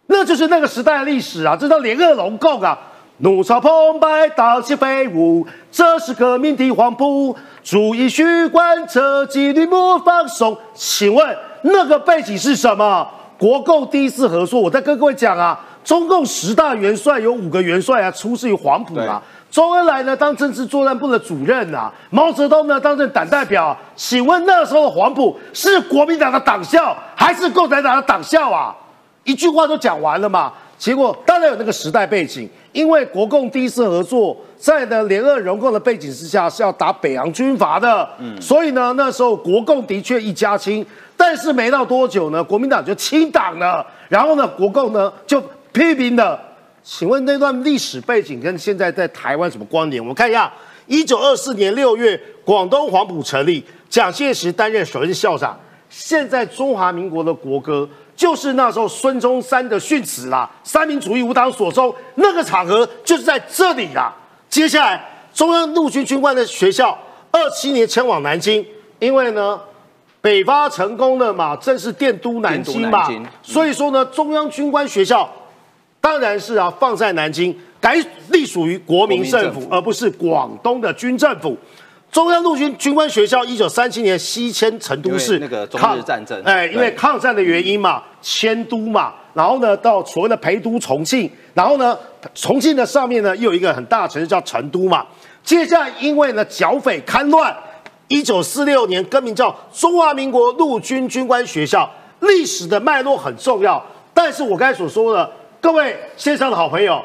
那就是那个时代的历史啊，这叫联俄龙共啊。怒潮澎湃，大气飞舞，这是革命的黄埔。注意须贯彻纪律莫放松。请问那个背景是什么？国共第一次合作，我在跟各位讲啊，中共十大元帅有五个元帅啊，出自于黄埔啊。周恩来呢当政治作战部的主任啊，毛泽东呢当任党代表啊。请问那时候的黄埔是国民党的党校还是共产党的党校啊？一句话都讲完了嘛。结果当然有那个时代背景，因为国共第一次合作，在呢联俄融共的背景之下是要打北洋军阀的，嗯所以呢那时候国共的确一家亲，但是没到多久呢，国民党就清党了，然后呢国共呢就批评了。请问那段历史背景跟现在在台湾什么关联？我们看一下，一九二四年六月，广东黄埔成立，蒋介石担任首任校长。现在中华民国的国歌就是那时候孙中山的训词啦，三民主义无党所宗，那个场合就是在这里啦。接下来，中央陆军军官的学校，二七年迁往南京，因为呢。北伐成功了嘛，正是电都南京嘛，所以说呢，中央军官学校当然是啊放在南京，改隶属于国民政府，国民政府而不是广东的军政府。中央陆军军官学校一九三七年西迁成都市，那个中日战争哎，因为抗战的原因嘛，迁都嘛，然后呢到所谓的陪都重庆，然后呢重庆的上面呢又有一个很大的城市叫成都嘛。接下来因为呢剿匪戡乱，一九四六年更名叫中华民国陆军军官学校，历史的脉络很重要。但是我刚才所说的，各位线上的好朋友，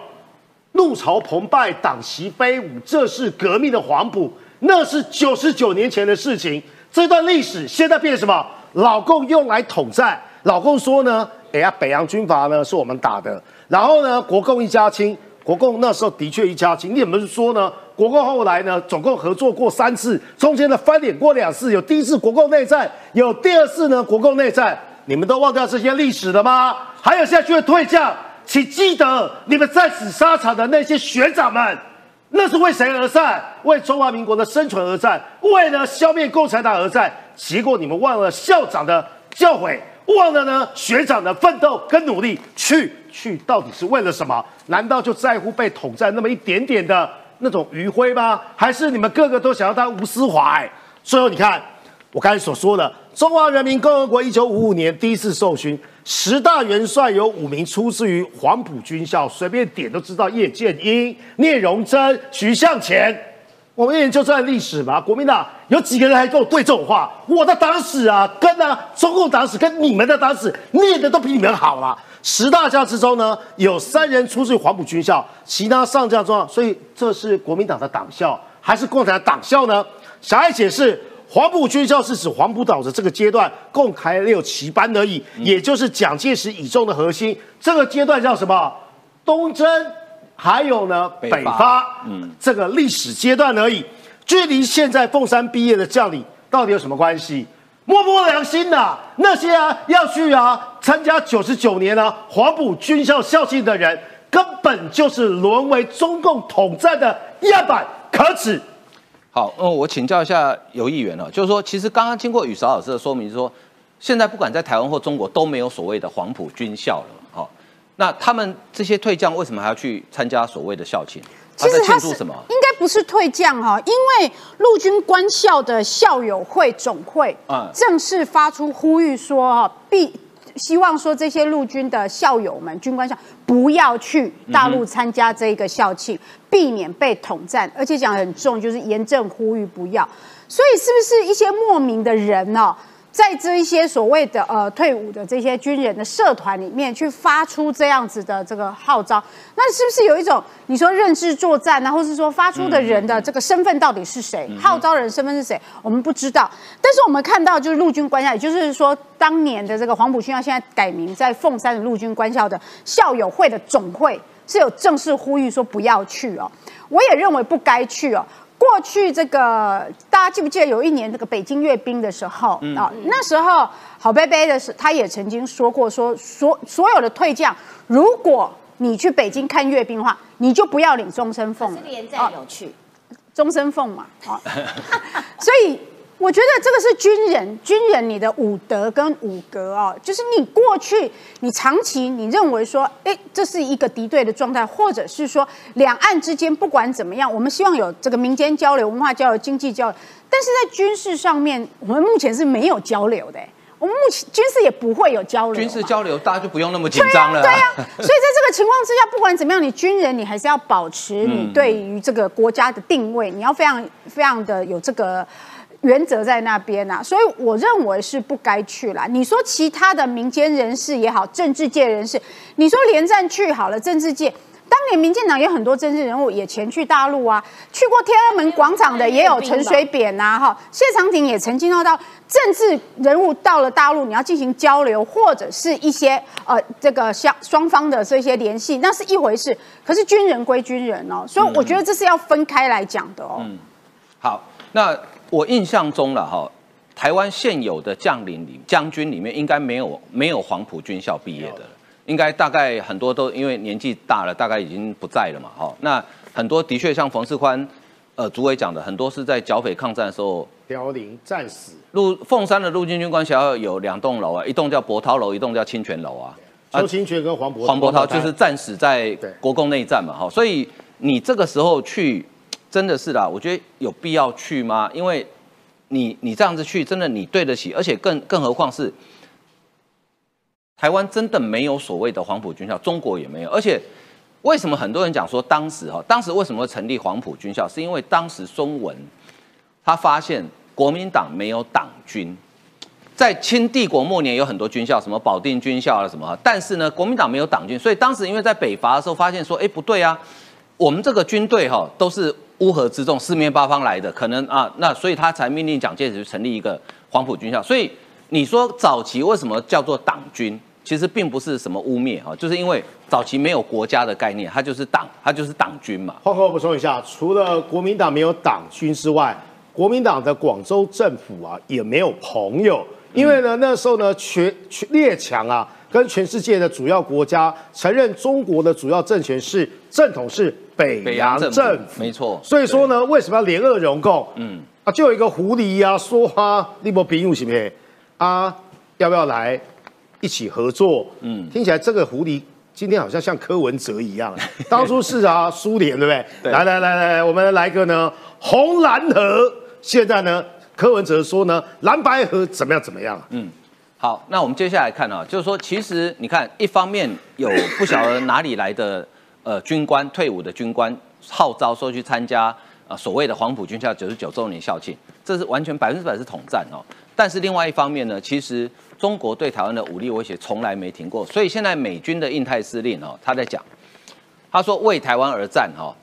怒潮澎湃，党旗飞舞，这是革命的黄埔，那是九十九年前的事情。这段历史现在变什么？老共用来统战。老共说呢，哎呀，北洋军阀呢是我们打的，然后呢，国共一家亲。国共那时候的确一家亲，你怎么说呢？国共后来呢，总共合作过三次，中间的翻脸过两次，有第一次国共内战，有第二次呢国共内战，你们都忘掉这些历史了吗？还有现在去退将，请记得你们战死沙场的那些学长们。那是为谁而战？为中华民国的生存而战，为了消灭共产党而战。结果你们忘了校长的教诲，忘了呢学长的奋斗跟努力。去去，到底是为了什么？难道就在乎被统战那么一点点的那种余晖吗？还是你们个个都想要当吴思怀？最后你看，我刚才所说的，中华人民共和国一九五五年第一次受勋。十大元帅有五名出自于黄埔军校，随便点都知道叶剑英、聂荣臻、徐向前。我们研究这段历史吧。国民党有几个人还跟我对这种话？我的党史啊，跟啊中共党史跟你们的党史念的都比你们好了。十大家之中呢，有三人出自于黄埔军校，其他上将中，所以这是国民党的党校还是共产党党校呢？小爱解释。黄埔军校是指黄埔岛的这个阶段共开六七班而已，也就是蒋介石倚重的核心。这个阶段叫什么？东征，还有呢北伐，嗯，这个历史阶段而已。距离现在凤山毕业的将领到底有什么关系？摸摸良心呐，那些啊要去啊参加九十九年啊黄埔军校校庆的人，根本就是沦为中共统战的样板，可耻。好，嗯，我请教一下有议员了，就是说，其实刚刚经过宇韶老师的说明，说现在不管在台湾或中国都没有所谓的黄埔军校了，好，那他们这些退将为什么还要去参加所谓的校庆？其实庆祝什么？应该不是退将哈，因为陆军官校的校友会总会啊正式发出呼吁说，必希望说这些陆军的校友们、军官校不要去大陆参加这个校庆。避免被统战，而且讲很重，就是严正呼吁不要。所以是不是一些莫名的人呢，在这一些所谓的呃退伍的这些军人的社团里面去发出这样子的这个号召？那是不是有一种你说认知作战呢，或是说发出的人的这个身份到底是谁？号召人身份是谁？我们不知道。但是我们看到就是陆军官校，也就是说当年的这个黄埔军校现在改名在凤山的陆军官校的校友会的总会。是有正式呼吁说不要去哦，我也认为不该去哦。过去这个大家记不记得有一年这个北京阅兵的时候啊，那时候郝贝贝的是他也曾经说过说所所有的退将，如果你去北京看阅兵的话，你就不要领终身俸了。连战有去，终身俸嘛，啊，所以。我觉得这个是军人，军人你的武德跟武格哦，就是你过去你长期你认为说，哎，这是一个敌对的状态，或者是说两岸之间不管怎么样，我们希望有这个民间交流、文化交流、经济交流，但是在军事上面，我们目前是没有交流的。我们目前军事也不会有交流，军事交流大家就不用那么紧张了。对啊，所以在这个情况之下，不管怎么样，你军人你还是要保持你对于这个国家的定位，你要非常非常的有这个。原则在那边呐，所以我认为是不该去了。你说其他的民间人士也好，政治界人士，你说连战去好了，政治界当年民进党有很多政治人物也前去大陆啊，去过天安门广场的也有陈水扁呐，哈，谢长廷也曾经到到政治人物到了大陆，你要进行交流或者是一些呃这个相双方的这些联系，那是一回事。可是军人归军人哦，所以我觉得这是要分开来讲的哦。嗯，好，那。我印象中了哈，台湾现有的将领里将军里面应该没有没有黄埔军校毕业的，应该大概很多都因为年纪大了，大概已经不在了嘛哈。那很多的确像冯世宽，呃，主委讲的，很多是在剿匪抗战的时候凋零战死。陆凤山的陆军军官学校有两栋楼啊，一栋叫博涛楼，一栋叫清泉楼啊。邱清泉跟黄渤黄博涛就是战死在国共内战嘛哈，所以你这个时候去。真的是啦，我觉得有必要去吗？因为，你你这样子去，真的你对得起，而且更更何况是台湾真的没有所谓的黄埔军校，中国也没有。而且，为什么很多人讲说当时哈，当时为什么会成立黄埔军校？是因为当时孙文他发现国民党没有党军，在清帝国末年有很多军校，什么保定军校啊什么，但是呢，国民党没有党军，所以当时因为在北伐的时候发现说，哎不对啊，我们这个军队哈都是。乌合之众，四面八方来的，可能啊，那所以他才命令蒋介石成立一个黄埔军校。所以你说早期为什么叫做党军？其实并不是什么污蔑哈，就是因为早期没有国家的概念，它就是党，它就是党军嘛。换我补充一下，除了国民党没有党军之外，国民党的广州政府啊也没有朋友，因为呢那时候呢全全列强啊跟全世界的主要国家承认中国的主要政权是正统是北洋政府，没错。所以说呢，为什么要联俄融共？嗯啊，就有一个狐狸呀说啊，利伯平是不是啊？要不要来一起合作？嗯，听起来这个狐狸今天好像像柯文哲一样，当初是啊苏联对不对？来来来来，我们来个呢红蓝河。现在呢，柯文哲说呢，蓝白河怎么样怎么样？嗯，好，那我们接下来看啊，就是说，其实你看，一方面有不晓得哪里来的呃军官退伍的军官号召说去参加啊所谓的黄埔军校九十九周年校庆，这是完全百分之百是统战哦。但是另外一方面呢，其实中国对台湾的武力威胁从来没停过，所以现在美军的印太司令哦，他在讲，他说为台湾而战哈。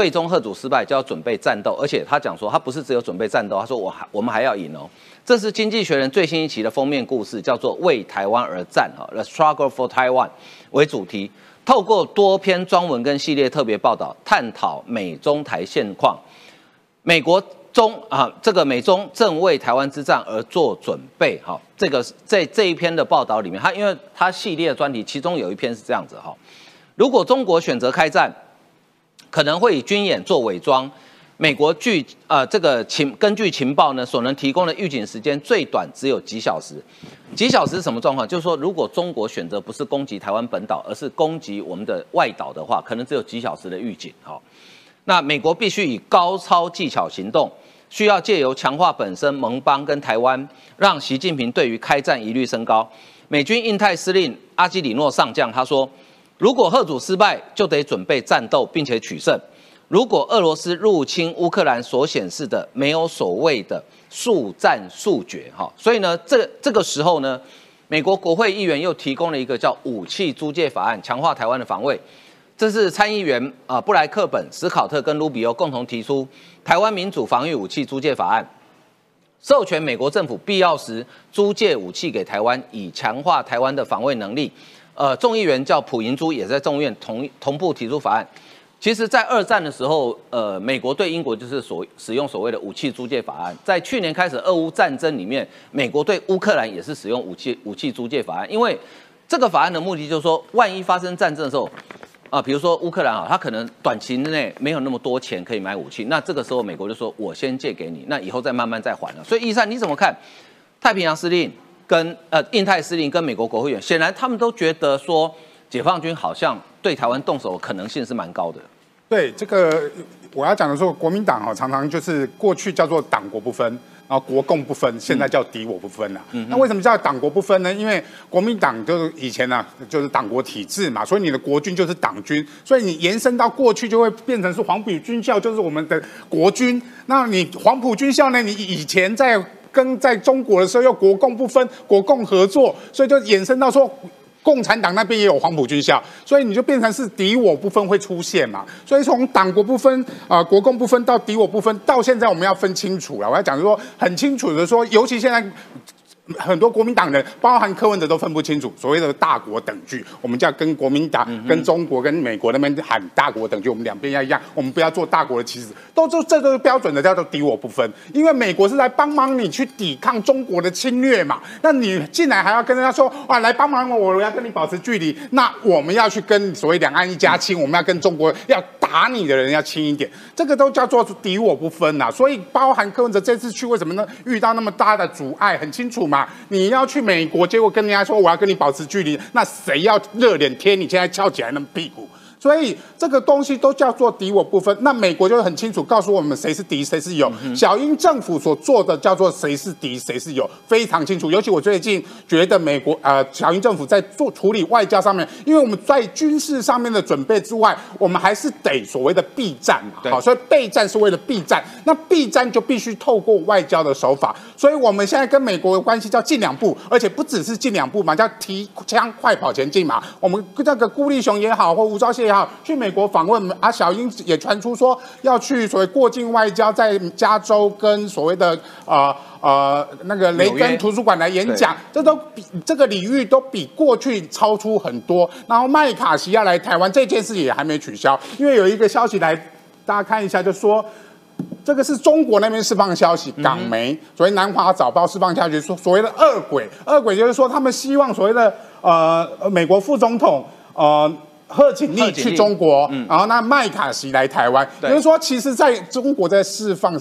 最终贺主失败就要准备战斗，而且他讲说他不是只有准备战斗，他说我还我们还要赢哦。这是《经济学人》最新一期的封面故事，叫做“为台湾而战”哈，The Struggle for Taiwan 为主题，透过多篇专文跟系列特别报道，探讨美中台现况。美国中啊，这个美中正为台湾之战而做准备哈。这个在这一篇的报道里面，他因为他系列专题，其中有一篇是这样子哈：如果中国选择开战。可能会以军演做伪装，美国据呃这个情根据情报呢所能提供的预警时间最短只有几小时，几小时是什么状况？就是说如果中国选择不是攻击台湾本岛，而是攻击我们的外岛的话，可能只有几小时的预警。好，那美国必须以高超技巧行动，需要借由强化本身盟邦跟台湾，让习近平对于开战疑虑升高。美军印太司令阿基里诺上将他说。如果贺主失败，就得准备战斗，并且取胜。如果俄罗斯入侵乌克兰所显示的没有所谓的速战速决，哈，所以呢，这这个时候呢，美国国会议员又提供了一个叫武器租借法案，强化台湾的防卫。这是参议员啊布莱克本、史考特跟卢比欧共同提出台湾民主防御武器租借法案，授权美国政府必要时租借武器给台湾，以强化台湾的防卫能力。呃，众议员叫普银珠，也在众议院同同步提出法案。其实，在二战的时候，呃，美国对英国就是所使用所谓的武器租借法案。在去年开始俄乌战争里面，美国对乌克兰也是使用武器武器租借法案。因为这个法案的目的就是说，万一发生战争的时候，啊，比如说乌克兰啊，他可能短期之内没有那么多钱可以买武器，那这个时候美国就说我先借给你，那以后再慢慢再还了。所以，易善你怎么看？太平洋司令？跟呃，印太司令跟美国国会议员，显然他们都觉得说，解放军好像对台湾动手可能性是蛮高的。对这个，我要讲的说，国民党哈常常就是过去叫做党国不分，然后国共不分，现在叫敌我不分了。那为什么叫党国不分呢？因为国民党就是以前呢就是党国体制嘛，所以你的国军就是党军，所以你延伸到过去就会变成是黄埔军校就是我们的国军。那你黄埔军校呢？你以前在跟在中国的时候又国共不分，国共合作，所以就衍生到说，共产党那边也有黄埔军校，所以你就变成是敌我不分会出现嘛。所以从党国不分啊，国共不分到敌我不分，到现在我们要分清楚了。我要讲说很清楚的说，尤其现在。很多国民党人，包含柯文哲都分不清楚所谓的大国等距，我们就要跟国民党、跟中国、跟美国那边喊大国等距，我们两边要一样，我们不要做大国的棋子，都这这都是标准的，叫做敌我不分。因为美国是来帮忙你去抵抗中国的侵略嘛，那你进来还要跟人家说啊，来帮忙我，我要跟你保持距离，那我们要去跟所谓两岸一家亲，我们要跟中国要打你的人要轻一点，这个都叫做敌我不分呐。所以包含柯文哲这次去为什么呢？遇到那么大的阻碍，很清楚嘛。你要去美国，结果跟人家说我要跟你保持距离，那谁要热脸贴你现在翘起来那么屁股？所以这个东西都叫做敌我不分。那美国就很清楚告诉我们谁是敌谁是友。小英政府所做的叫做谁是敌谁是友，非常清楚。尤其我最近觉得美国呃小英政府在做处理外交上面，因为我们在军事上面的准备之外，我们还是得所谓的避战嘛。好，所以备战是为了避战。那避战就必须透过外交的手法。所以我们现在跟美国的关系叫进两步，而且不只是进两步嘛，叫提枪快跑前进嘛。我们这个孤立雄也好，或吴钊燮。月号去美国访问，啊，小英也传出说要去所谓过境外交，在加州跟所谓的呃呃那个雷根图书馆来演讲，这都比这个领域都比过去超出很多。然后麦卡锡要来台湾这件事情也还没取消，因为有一个消息来，大家看一下，就说。这个是中国那边释放的消息，港媒所谓南华早报释放消息说，所谓的恶鬼，恶鬼就是说他们希望所谓的呃呃美国副总统呃贺锦丽去中国，然后那麦卡锡来台湾，就是说，其实在中国在释放。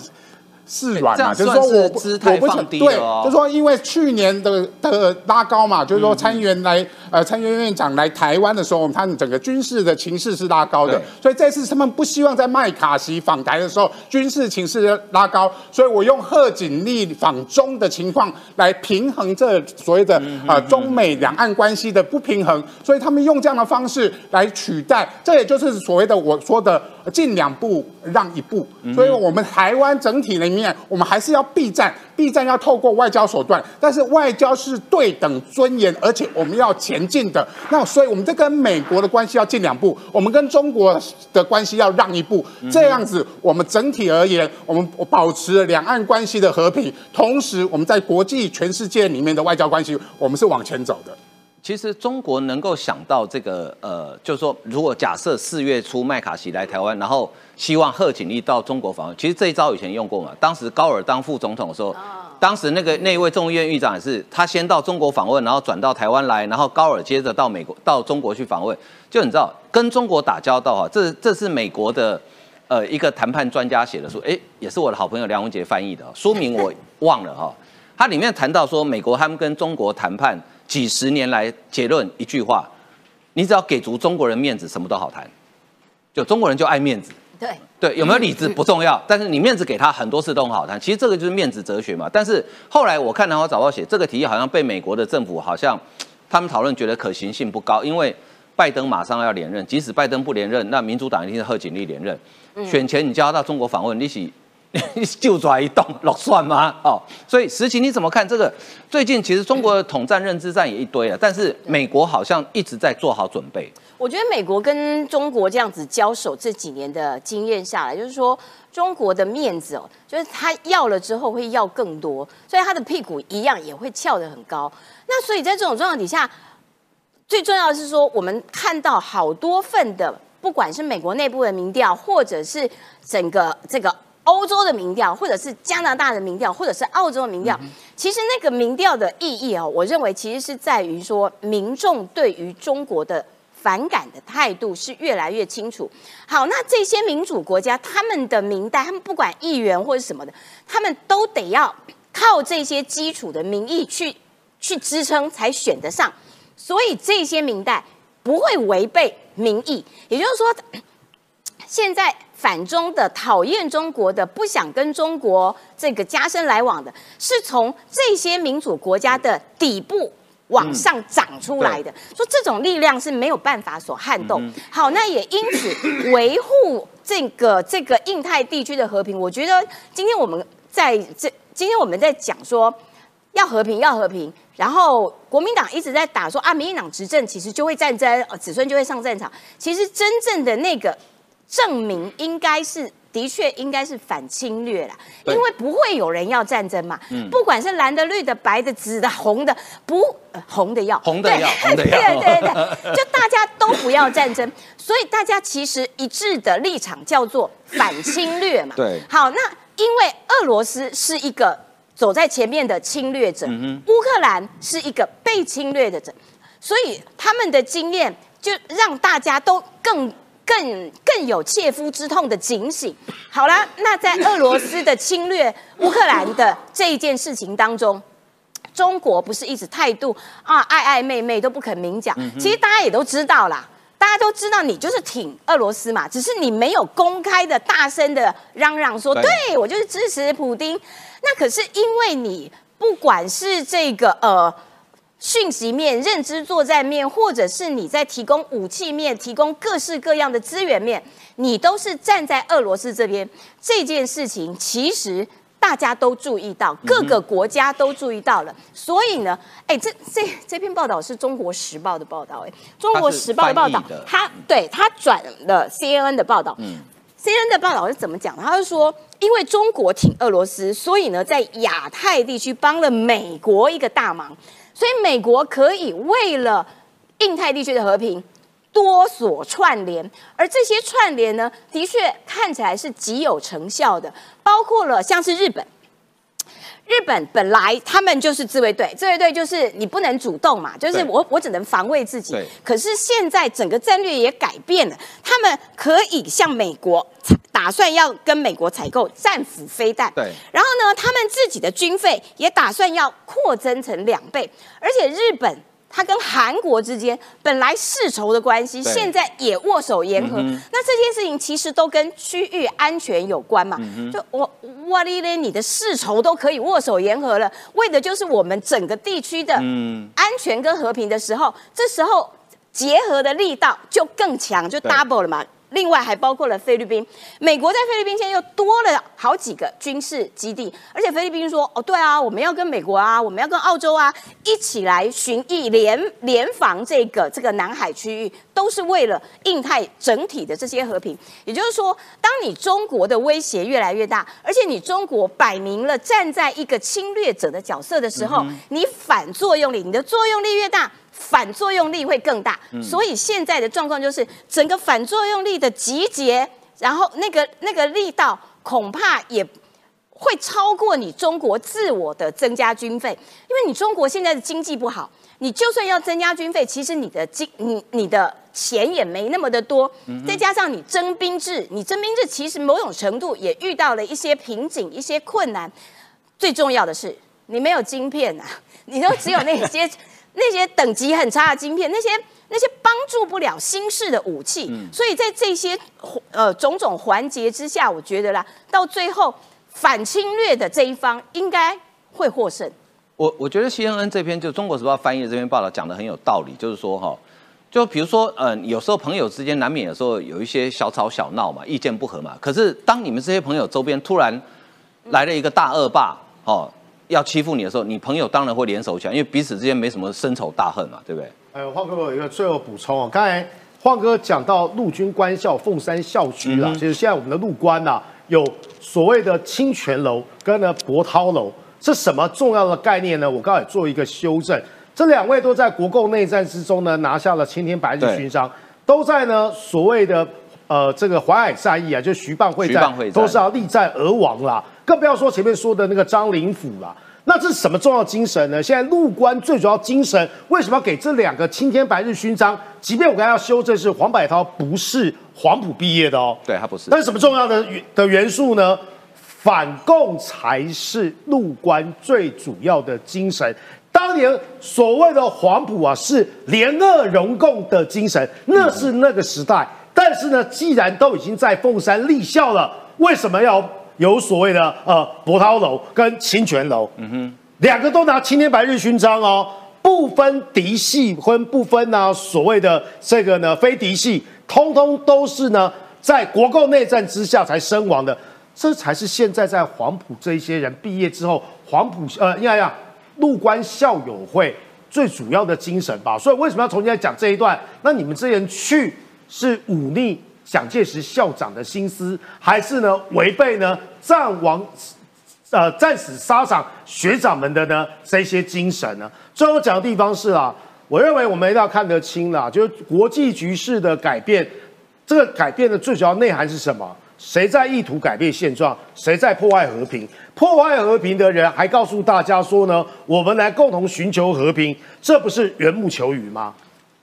示软嘛，就是说我我不想放低对，就是说因为去年的的拉高嘛，就是说参议员来呃参议院院长来台湾的时候，他们整个军事的情势是拉高的，所以这次他们不希望在麦卡锡访台的时候军事情势拉高，所以我用贺锦丽访中的情况来平衡这所谓的呃中美两岸关系的不平衡，所以他们用这样的方式来取代，这也就是所谓的我说的进两步让一步，所以我们台湾整体里面，我们还是要避战，避战要透过外交手段，但是外交是对等尊严，而且我们要前进的。那所以我们这跟美国的关系要进两步，我们跟中国的关系要让一步，这样子我们整体而言，我们保持了两岸关系的和平，同时我们在国际全世界里面的外交关系，我们是往前走的。其实中国能够想到这个，呃，就是说，如果假设四月初麦卡锡来台湾，然后希望贺锦丽到中国访问，其实这一招以前用过嘛。当时高尔当副总统的时候，当时那个那一位众议院议长也是，他先到中国访问，然后转到台湾来，然后高尔接着到美国到中国去访问。就你知道，跟中国打交道哈，这这是美国的呃一个谈判专家写的书，哎，也是我的好朋友梁文杰翻译的，书名我忘了哈。他里面谈到说，美国他们跟中国谈判几十年来，结论一句话：你只要给足中国人面子，什么都好谈。就中国人就爱面子，对，对，有没有理智不重要，但是你面子给他，很多事都很好谈。其实这个就是面子哲学嘛。但是后来我看南华早报写这个提议，好像被美国的政府好像他们讨论觉得可行性不高，因为拜登马上要连任，即使拜登不连任，那民主党一定是贺锦丽连任。选前你叫他到中国访问，你起 就抓一动落算吗？哦，所以实情你怎么看这个？最近其实中国的统战认知战也一堆了，但是美国好像一直在做好准备。我觉得美国跟中国这样子交手这几年的经验下来，就是说中国的面子哦，就是他要了之后会要更多，所以他的屁股一样也会翘得很高。那所以在这种状况底下，最重要的是说，我们看到好多份的，不管是美国内部的民调，或者是整个这个欧洲的民调，或者是加拿大的民调，或者是澳洲的民调，其实那个民调的意义哦，我认为其实是在于说民众对于中国的。反感的态度是越来越清楚。好，那这些民主国家，他们的民代，他们不管议员或者什么的，他们都得要靠这些基础的民意去去支撑才选得上，所以这些民代不会违背民意。也就是说，现在反中的、讨厌中国的、不想跟中国这个加深来往的，是从这些民主国家的底部。往上涨出来的，说这种力量是没有办法所撼动。好，那也因此维护这个这个印太地区的和平，我觉得今天我们在这今天我们在讲说要和平要和平，然后国民党一直在打说啊，民进党执政其实就会战争，子孙就会上战场。其实真正的那个证明应该是。的确应该是反侵略啦，因为不会有人要战争嘛。嗯，不管是蓝的、绿的、白的、紫的、红的，不、呃、红的要，红的要，红的要，对对对，就大家都不要战争，所以大家其实一致的立场叫做反侵略嘛。对，好，那因为俄罗斯是一个走在前面的侵略者，嗯、乌克兰是一个被侵略的者，所以他们的经验就让大家都更。更更有切肤之痛的警醒。好了，那在俄罗斯的侵略乌克兰的这一件事情当中，中国不是一直态度啊爱爱妹妹都不肯明讲。其实大家也都知道啦，大家都知道你就是挺俄罗斯嘛，只是你没有公开的大声的嚷嚷说，对我就是支持普丁。那可是因为你不管是这个呃。讯息面、认知作战面，或者是你在提供武器面、提供各式各样的资源面，你都是站在俄罗斯这边。这件事情其实大家都注意到，各个国家都注意到了，所以呢，哎，这这这篇报道是中国时报的报道，哎，中国时报的报道他对他转了 CNN 的报道，CNN 的报道是怎么讲的？他是说，因为中国挺俄罗斯，所以呢，在亚太地区帮了美国一个大忙，所以美国可以为了印太地区的和平。多所串联，而这些串联呢，的确看起来是极有成效的，包括了像是日本。日本本来他们就是自卫队，自卫队就是你不能主动嘛，就是我我只能防卫自己。可是现在整个战略也改变了，他们可以向美国打算要跟美国采购战斧飞弹，对然后呢，他们自己的军费也打算要扩增成两倍，而且日本。它跟韩国之间本来世仇的关系，对现在也握手言和。嗯那这件事情其实都跟区域安全有关嘛。嗯就我哇哩嘞，你的世仇都可以握手言和了，为的就是我们整个地区的嗯安全跟和平的时候，这时候结合的力道就更强，就 double 了嘛。另外还包括了菲律宾，美国在菲律宾现在又多了好几个军事基地，而且菲律宾说，哦，对啊，我们要跟美国啊，我们要跟澳洲啊一起来巡弋联联防这个这个南海区域，都是为了印太整体的这些和平。也就是说，当你中国的威胁越来越大，而且你中国摆明了站在一个侵略者的角色的时候，你反作用力，你的作用力越大。反作用力会更大，所以现在的状况就是整个反作用力的集结，然后那个那个力道恐怕也会超过你中国自我的增加军费，因为你中国现在的经济不好，你就算要增加军费，其实你的经你你的钱也没那么的多，再加上你征兵制，你征兵制其实某种程度也遇到了一些瓶颈、一些困难。最重要的是，你没有晶片啊，你都只有那些那些等级很差的晶片，那些那些帮助不了新式的武器。所以在这些呃种种环节之下，我觉得啦，到最后反侵略的这一方应该会获胜。我我觉得 CNN 这篇就中国时报翻译的这篇报道讲的很有道理，就是说哈，就比如说，嗯、有时候朋友之间难免有时候有一些小吵小闹嘛，意见不合嘛。可是当你们这些朋友周边突然来了一个大恶霸，哦，要欺负你的时候，你朋友当然会联手起来，因为彼此之间没什么深仇大恨嘛，对不对？呃，晃哥我有一个最后补充哦，刚才晃哥讲到陆军官校凤山校区啦，其实现在我们的陆官呐、有所谓的清泉楼跟呢博涛楼，是什么重要的概念呢？我刚才也做一个修正，这两位都在国共内战之中呢拿下了青天白日对勋章，都在呢所谓的呃这个淮海战役啊，就徐蚌会战徐蚌会战。都是要力战而亡啦，更不要说前面说的那个张灵甫了。那这是什么重要精神呢？现在陆官最主要精神为什么要给这两个青天白日勋章？即便我刚才要修正是黄百韬不是黄埔毕业的哦，对他不是那是什么重要的元的元素呢？反共才是陆官最主要的精神。当年所谓的黄埔啊，是联俄容共的精神，那是那个时代。但是呢，既然都已经在凤山立校了，为什么要有所谓的呃博涛楼跟清泉楼？嗯哼，两个都拿青天白日勋章哦，不分嫡系分不分呢、所谓的这个呢非嫡系，通通都是呢在国共内战之下才身亡的。这才是现在在黄埔这一些人毕业之后，黄埔呃，应该讲陆官校友会最主要的精神吧。所以为什么要重新来讲这一段？那你们这些人去是忤逆蒋介石校长的心思，还是呢违背呢战亡呃战死沙场学长们的呢这些精神呢？最后讲的地方是啊，我认为我们一定要看得清啦，就是国际局势的改变，这个改变的最主要内涵是什么？谁在意图改变现状？谁在破坏和平？破坏和平的人还告诉大家说呢，我们来共同寻求和平，这不是缘木求鱼吗？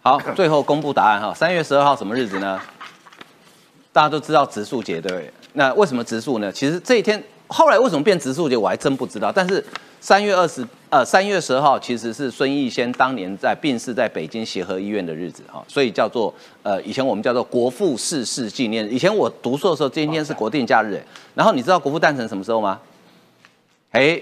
好，最后公布答案哈，三月十二号什么日子呢？大家都知道植树节，对不对？那为什么植树呢？其实这一天后来为什么变植树节，我还真不知道。但是三月二十呃三月十二号其实是孙逸仙当年在病逝在北京协和医院的日子哈，所以叫做呃以前我们叫做国父逝世纪念。以前我读书的时候，今天是国定假日。然后你知道国父诞辰什么时候吗？哎，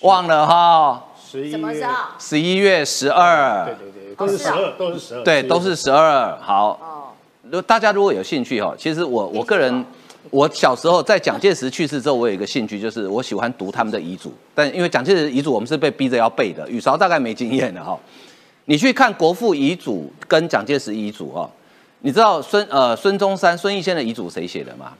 忘了哈，十一月，什么时候？十一月十二。对对对，都是十二，都是十二，对，都是十二。好，哦，如大家如果有兴趣哈，其实我我个人我小时候在蒋介石去世之后，我有一个兴趣，就是我喜欢读他们的遗嘱。但因为蒋介石遗嘱我们是被逼着要背的，宇韶大概没经验的哈。你去看国父遗嘱跟蒋介石遗嘱哈，你知道孙呃孙中山孙逸仙的遗嘱谁写的吗？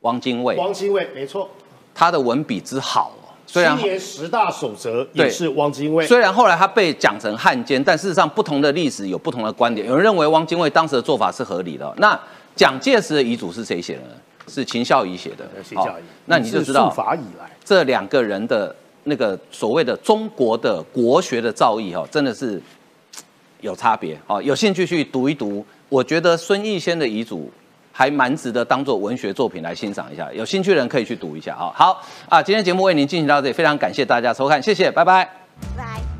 汪精卫，汪精卫没错，他的文笔之好哦，虽然青年十大守则对也是汪精卫。虽然后来他被讲成汉奸，但事实上不同的历史有不同的观点。有人认为汪精卫当时的做法是合理的。那蒋介石的遗嘱是谁写的呢？是秦孝仪写的。秦孝仪好那你就知道是术法以来，这两个人的那个所谓的中国的国学的造诣哈，真的是嘖有差别。好，有兴趣去读一读。我觉得孙逸仙的遗嘱还蛮值得当做文学作品来欣赏一下。有兴趣的人可以去读一下啊。好啊，今天节目为您进行到这里，非常感谢大家收看，谢谢，拜拜。拜。